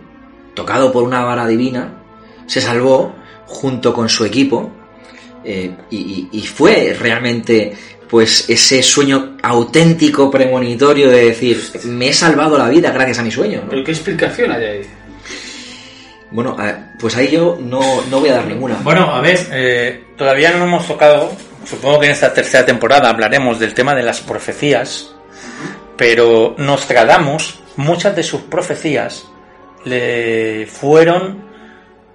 tocado por una vara divina, se salvó junto con su equipo eh, y, fue realmente pues ese sueño auténtico premonitorio de decir, me he salvado la vida gracias a mi sueño. ¿no? ¿Pero qué explicación hay ahí? Bueno, eh, pues ahí yo no, no voy a dar ninguna. Bueno, a ver, eh, todavía no hemos tocado, supongo que en esta tercera temporada hablaremos del tema de las profecías, pero Nostradamus, muchas de sus profecías le fueron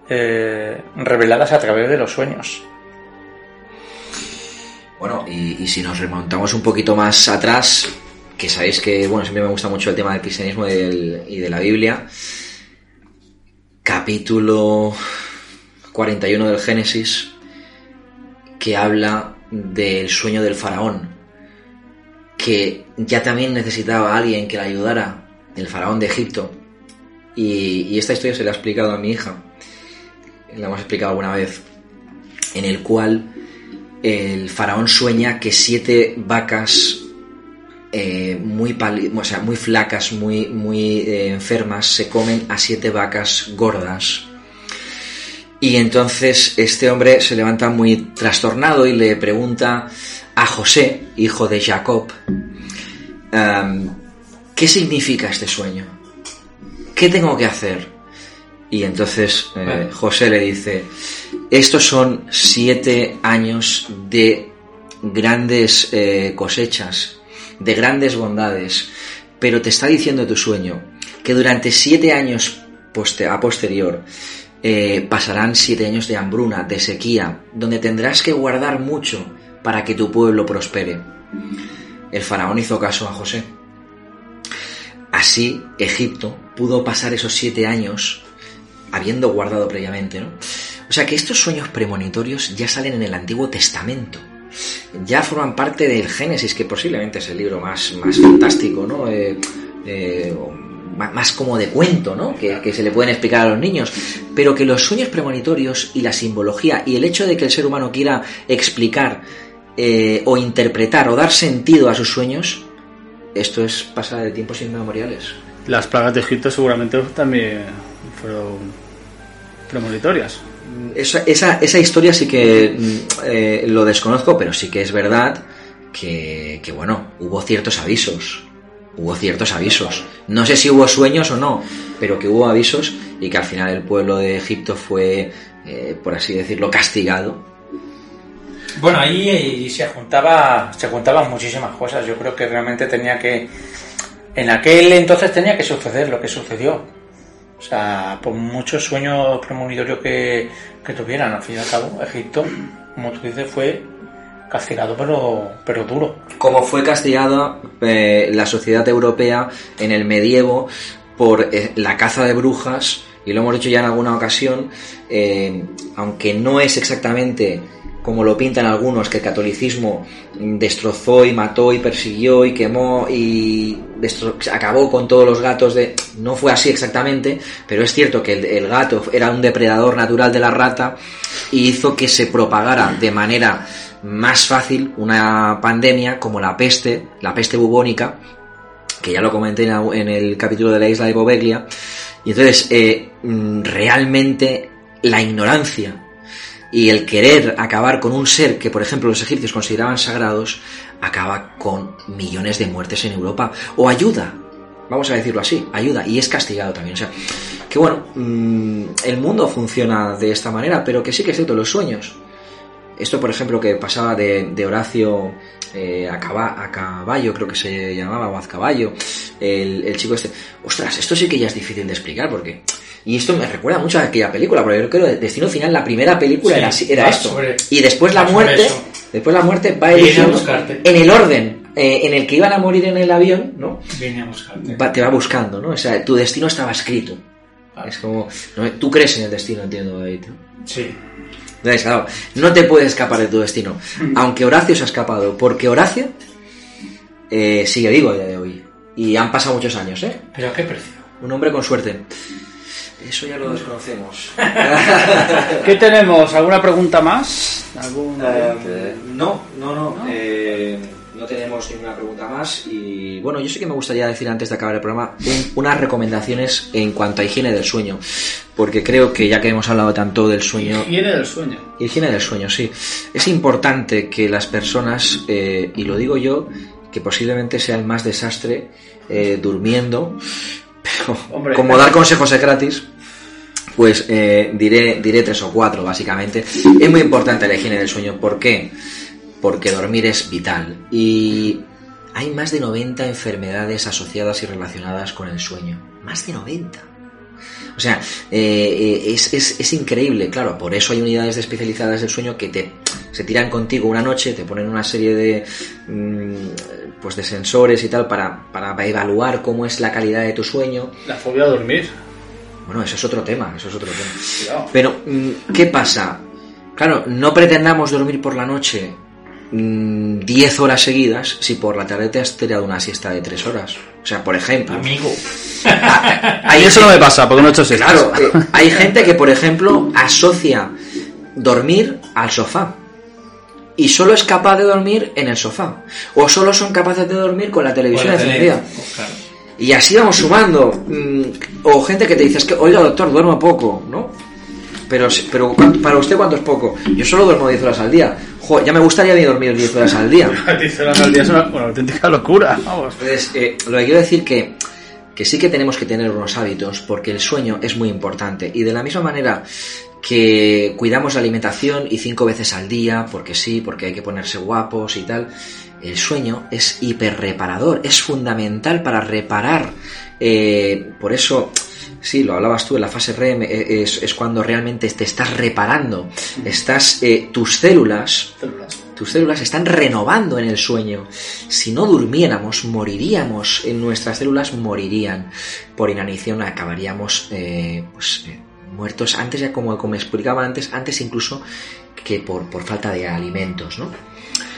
eh, reveladas a través de los sueños. Bueno, y, si nos remontamos un poquito más atrás, que sabéis que, bueno, siempre me gusta mucho el tema del cristianismo y, y de la Biblia, capítulo 41 del Génesis, que habla del sueño del faraón, que ya también necesitaba a alguien que le ayudara, el faraón de Egipto, y, esta historia se la ha explicado a mi hija, la hemos explicado alguna vez, en el cual el faraón sueña que siete vacas eh, muy, o sea, muy flacas, muy, muy eh, enfermas, se comen a siete vacas gordas. Y entonces este hombre se levanta muy trastornado y le pregunta a José, hijo de Jacob, em, ¿qué significa este sueño? ¿Qué tengo que hacer? Y entonces eh. José le dice, estos son siete años de grandes eh, cosechas, de grandes bondades, pero te está diciendo tu sueño que durante siete años a posterior eh, pasarán siete años de hambruna, de sequía, donde tendrás que guardar mucho para que tu pueblo prospere. El faraón hizo caso a José. Así, Egipto pudo pasar esos siete años habiendo guardado previamente, ¿no? O sea que estos sueños premonitorios ya salen en el Antiguo Testamento. Ya forman parte del Génesis, que posiblemente es el libro más, más fantástico, ¿no? Eh, eh, más como de cuento, ¿no? Que, que se le pueden explicar a los niños. Pero que los sueños premonitorios y la simbología y el hecho de que el ser humano quiera explicar eh, o interpretar o dar sentido a sus sueños, esto es pasar de tiempos inmemoriales. Las plagas de Egipto seguramente también fueron premonitorias. Esa, esa, esa historia sí que mm, eh, lo desconozco, pero sí que es verdad que, que, bueno, hubo ciertos avisos. Hubo ciertos avisos. No sé si hubo sueños o no, pero que hubo avisos y que al final el pueblo de Egipto fue, eh, por así decirlo, castigado. Bueno, ahí se juntaba, se juntaban muchísimas cosas. Yo creo que realmente tenía que, en aquel entonces tenía que suceder lo que sucedió. O sea, por muchos sueños premonitorios que, que tuvieran, al fin y al cabo, Egipto, como tú dices, fue castigado, pero, pero duro. Como fue castigada eh, la sociedad europea en el medievo por eh, la caza de brujas, y lo hemos dicho ya en alguna ocasión, eh, aunque no es exactamente como lo pintan algunos, que el catolicismo destrozó y mató y persiguió y quemó y acabó con todos los gatos de... No fue así exactamente, pero es cierto que el, gato era un depredador natural de la rata y hizo que se propagara de manera más fácil una pandemia como la peste, la peste bubónica, que ya lo comenté en, el capítulo de la isla de Boveglia. Y entonces, eh, mm, realmente la ignorancia y el querer acabar con un ser que, por ejemplo, los egipcios consideraban sagrados, acaba con millones de muertes en Europa. O ayuda, vamos a decirlo así, ayuda, y es castigado también. O sea, que bueno, mm, el mundo funciona de esta manera, pero que sí que es cierto, los sueños. Esto, por ejemplo, que pasaba de, de Horacio eh, a, caba- a caballo, creo que se llamaba, o Azcaballo, el, el chico este. Ostras, esto sí que ya es difícil de explicar, porque. Y esto me recuerda mucho a aquella película, porque yo creo que Destino Final, la primera película Sí, era, era va esto. sobre- y después la muerte, después la muerte va Viene eligiendo buscarte. en el orden eh, en el que iban a morir en el avión, ¿no? Vine a buscarte. Va- te va buscando, ¿no? O sea, tu destino estaba escrito. Es como, no, tú crees en el destino, entiendo, David. Sí. No te puedes escapar de tu destino. Aunque Horacio se ha escapado, porque Horacio eh, sigue vivo a día de hoy. Y han pasado muchos años, ¿eh? Pero a qué precio. Un hombre con suerte. Eso ya lo desconocemos. ¿Qué tenemos? ¿Alguna pregunta más? ¿Algún... Eh, no, no, no. eh, no tenemos ninguna pregunta más. Y bueno, yo sí que me gustaría decir antes de acabar el programa un- unas recomendaciones en cuanto a higiene del sueño. Porque creo que ya que hemos hablado tanto del sueño, Higiene del sueño. Higiene del sueño, sí. Es importante que las personas, eh, y lo digo yo, que posiblemente sea el más desastre eh, durmiendo, pero Hombre. como dar consejos es gratis, pues eh, diré, diré tres o cuatro, básicamente. Es muy importante la higiene del sueño. ¿Por qué? Porque dormir es vital. Y hay más de 90 enfermedades asociadas y relacionadas con el sueño. Más de 90. O sea, eh, eh, es, es- es increíble, claro, por eso hay unidades de especializadas del sueño que te, se tiran contigo una noche, te ponen una serie de, mm, pues de sensores y tal para, para evaluar cómo es la calidad de tu sueño. La fobia a dormir. Bueno, eso es otro tema, eso es otro tema. Cuidado. Pero, mm, ¿qué pasa? Claro, no pretendamos dormir por la noche mm, 10 horas seguidas si por la tarde te has tirado una siesta de 3 horas. O sea, por ejemplo, Amigo. A mí eso no me pasa, porque no he hecho siestas. Claro, eh, hay gente que, por ejemplo, asocia dormir al sofá. Y solo es capaz de dormir en el sofá. O solo son capaces de dormir con la televisión encendida. Claro. Y así vamos sumando. Mm, O gente que te dice, es que, oiga, doctor, duermo poco, ¿no? Pero, pero ¿cuánto- para usted, ¿cuánto es poco? Yo solo duermo 10 horas al día. Jo, ya me gustaría a mí dormir 10 horas al día. 10 horas al día es una, una auténtica locura. Vamos. Entonces, eh, lo que quiero decir que, que sí que tenemos que tener unos hábitos porque el sueño es muy importante. Y de la misma manera que cuidamos la alimentación y cinco veces al día, porque sí, porque hay que ponerse guapos y tal, el sueño es hiperreparador, es fundamental para reparar. Eh, por eso, sí, lo hablabas tú en la fase REM, eh, es, es cuando realmente te estás reparando. Estás, eh, tus células, tus células están renovando en el sueño. Si no durmiéramos, moriríamos. En nuestras células morirían. Por inanición acabaríamos eh, pues, eh, muertos antes, ya como, como explicaba antes, antes incluso que por, por falta de alimentos, ¿no?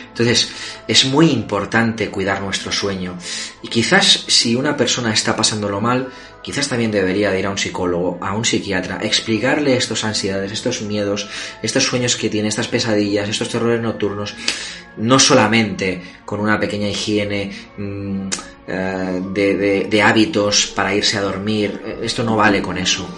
Entonces, es muy importante cuidar nuestro sueño. Y quizás si una persona está pasándolo mal, quizás también debería de ir a un psicólogo, a un psiquiatra, explicarle estos ansiedades, estos miedos, estos sueños que tiene, estas pesadillas, estos terrores nocturnos, no solamente con una pequeña higiene mm, eh, de, hábitos para irse a dormir, esto no vale con eso.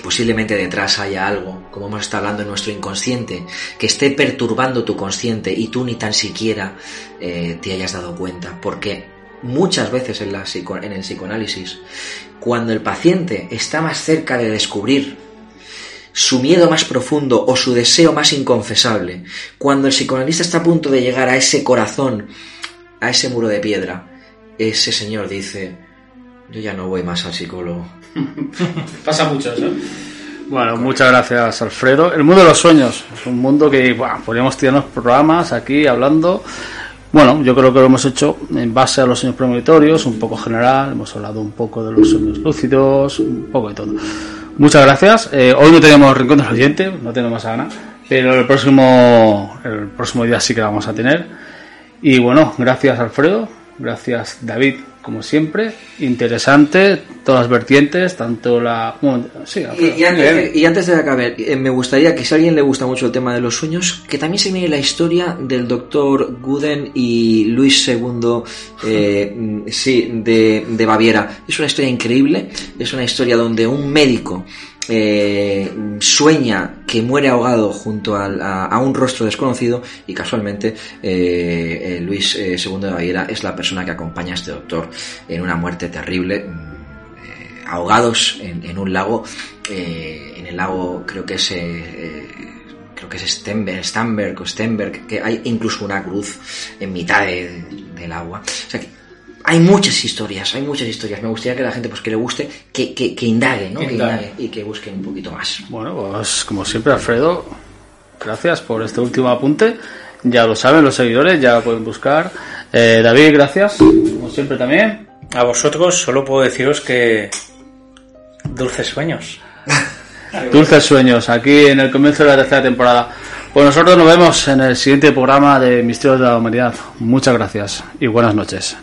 Posiblemente detrás haya algo, como hemos estado hablando en nuestro inconsciente, que esté perturbando tu consciente y tú ni tan siquiera eh, te hayas dado cuenta. Porque muchas veces en, la psico- en el psicoanálisis, cuando el paciente está más cerca de descubrir su miedo más profundo o su deseo más inconfesable, cuando el psicoanalista está a punto de llegar a ese corazón, a ese muro de piedra, ese señor dice, yo ya no voy más al psicólogo. Pasa mucho eso. Bueno, muchas gracias, Alfredo. El mundo de los sueños es un mundo que bueno, podríamos tirarnos programas aquí hablando. Bueno, yo creo que lo hemos hecho en base a los sueños premonitorios, un poco general. Hemos hablado un poco de los sueños lúcidos, un poco de todo. Muchas gracias. Eh, hoy no tenemos rincón del oyente, no tenemos más gana, pero el próximo, el próximo día sí que la vamos a tener. Y bueno, gracias Alfredo, gracias David, como siempre. Interesante, todas las vertientes, tanto la. bueno, sí, Y, y antes, y antes de acabar, eh, me gustaría que si a alguien le gusta mucho el tema de los sueños, que también se mire la historia del doctor Guden y Luis II, eh, mm, sí, de, de Baviera. Es una historia increíble, es una historia donde un médico eh, sueña que muere ahogado junto a, a un rostro desconocido y casualmente eh, eh, Luis II de Baviera es la persona que acompaña a este doctor en una muerte terrible. mm, ahogados en, en un lago, en el lago creo que es creo que es Stamberg o Stenberg, que hay incluso una cruz en mitad de- del agua. O sea hay muchas historias, hay muchas historias. Me gustaría que la gente pues que le guste, que, que, que indague, ¿no? Que indague y que busque un poquito más. Bueno, pues como siempre, Alfredo, gracias por este último apunte. Ya lo saben los seguidores, ya lo pueden buscar. Eh, David, gracias, como siempre también. A vosotros solo puedo deciros que dulces sueños. Dulces sueños, aquí en el comienzo de la tercera temporada. Pues nosotros nos vemos en el siguiente programa de Misterios de la Humanidad. Muchas gracias y buenas noches.